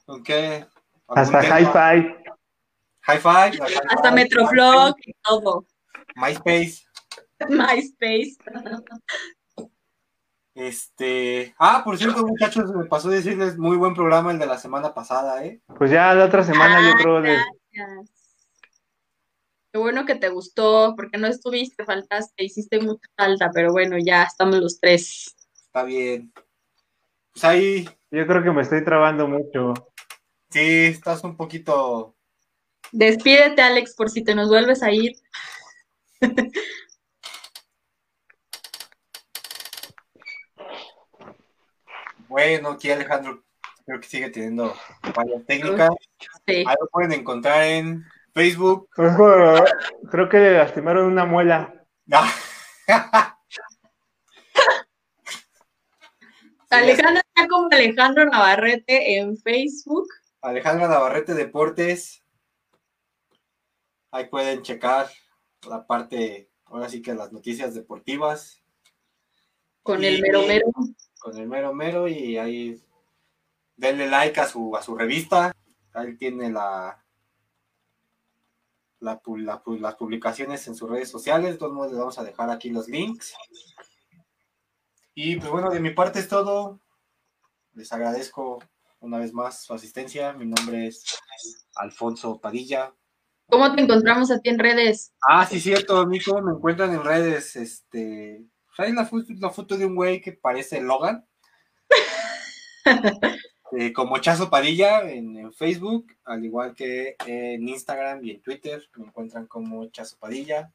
¿con qué? Hasta Hi-Fi. Hi-Fi. Hasta Metroflog y todo. MySpace. MySpace. Este, ah, por cierto, muchachos, me pasó a decirles muy buen programa el de la semana pasada, ¿eh? Pues ya la otra semana yo creo de... Qué bueno que te gustó, porque no estuviste, faltaste, hiciste mucha falta, pero bueno, ya estamos los tres. Está bien. Pues ahí. Yo creo que me estoy trabando mucho. Sí, estás un poquito. Despídete, Alex, por si te nos vuelves a ir. Bueno, aquí Alejandro creo que sigue teniendo varias técnicas. Ahí lo pueden encontrar en Facebook. Creo que le lastimaron una muela. Alejandro está como Alejandro Navarrete en Facebook. Alejandro Navarrete Deportes. Ahí pueden checar la parte, ahora sí que las noticias deportivas. Con el mero mero con el mero mero y ahí denle like a su, a su revista. Ahí tiene la, la, las publicaciones en sus redes sociales. De todos modos, les vamos a dejar aquí los links. Y pues bueno, de mi parte es todo. Les agradezco una vez más su asistencia. Mi nombre es Alfonso Padilla. ¿Cómo te encontramos a ti en redes? Ah, sí, cierto, amigo. Me encuentran en redes, este, hay la, foto de un güey que parece Logan. Eh, como Chazo Padilla en, Facebook, al igual que en Instagram y en Twitter, me encuentran como Chazo Padilla.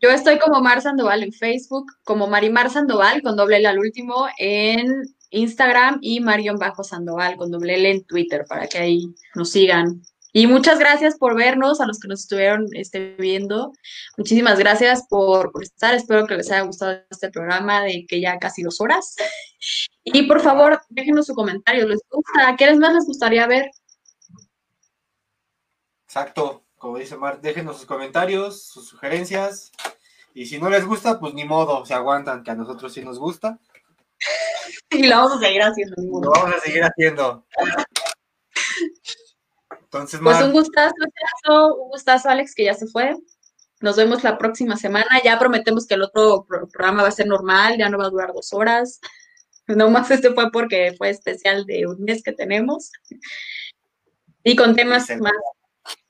Yo estoy como Mar Sandoval en Facebook, como Marimar Sandoval con doble L al último en Instagram y Marion Bajo Sandoval con doble L en Twitter para que ahí nos sigan. Y muchas gracias por vernos, a los que nos estuvieron este, viendo. Muchísimas gracias por, estar. Espero que les haya gustado este programa de que ya casi dos horas. Y por favor, déjenos su comentario. ¿Les gusta? ¿Qué más les gustaría ver? Exacto, como dice Mar, déjenos sus comentarios, sus sugerencias. Y si no les gusta, pues ni modo, se aguantan, que a nosotros sí nos gusta. y lo vamos a seguir haciendo. Lo vamos a seguir haciendo. Entonces, Pues Mar, un gustazo, un gustazo, Alex, que ya se fue. Nos vemos la próxima semana. Ya prometemos que el otro pro- programa va a ser normal, ya no va a durar dos horas. No más este fue porque fue especial de un mes que tenemos. Y con temas Excelente. más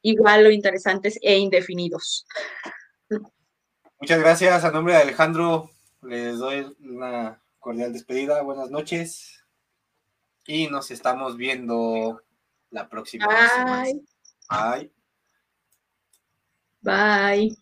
igual o interesantes e indefinidos. muchas gracias. A nombre de Alejandro, les doy una cordial despedida. Buenas noches. Y nos estamos viendo la próxima semana. Bye. Bye. Bye.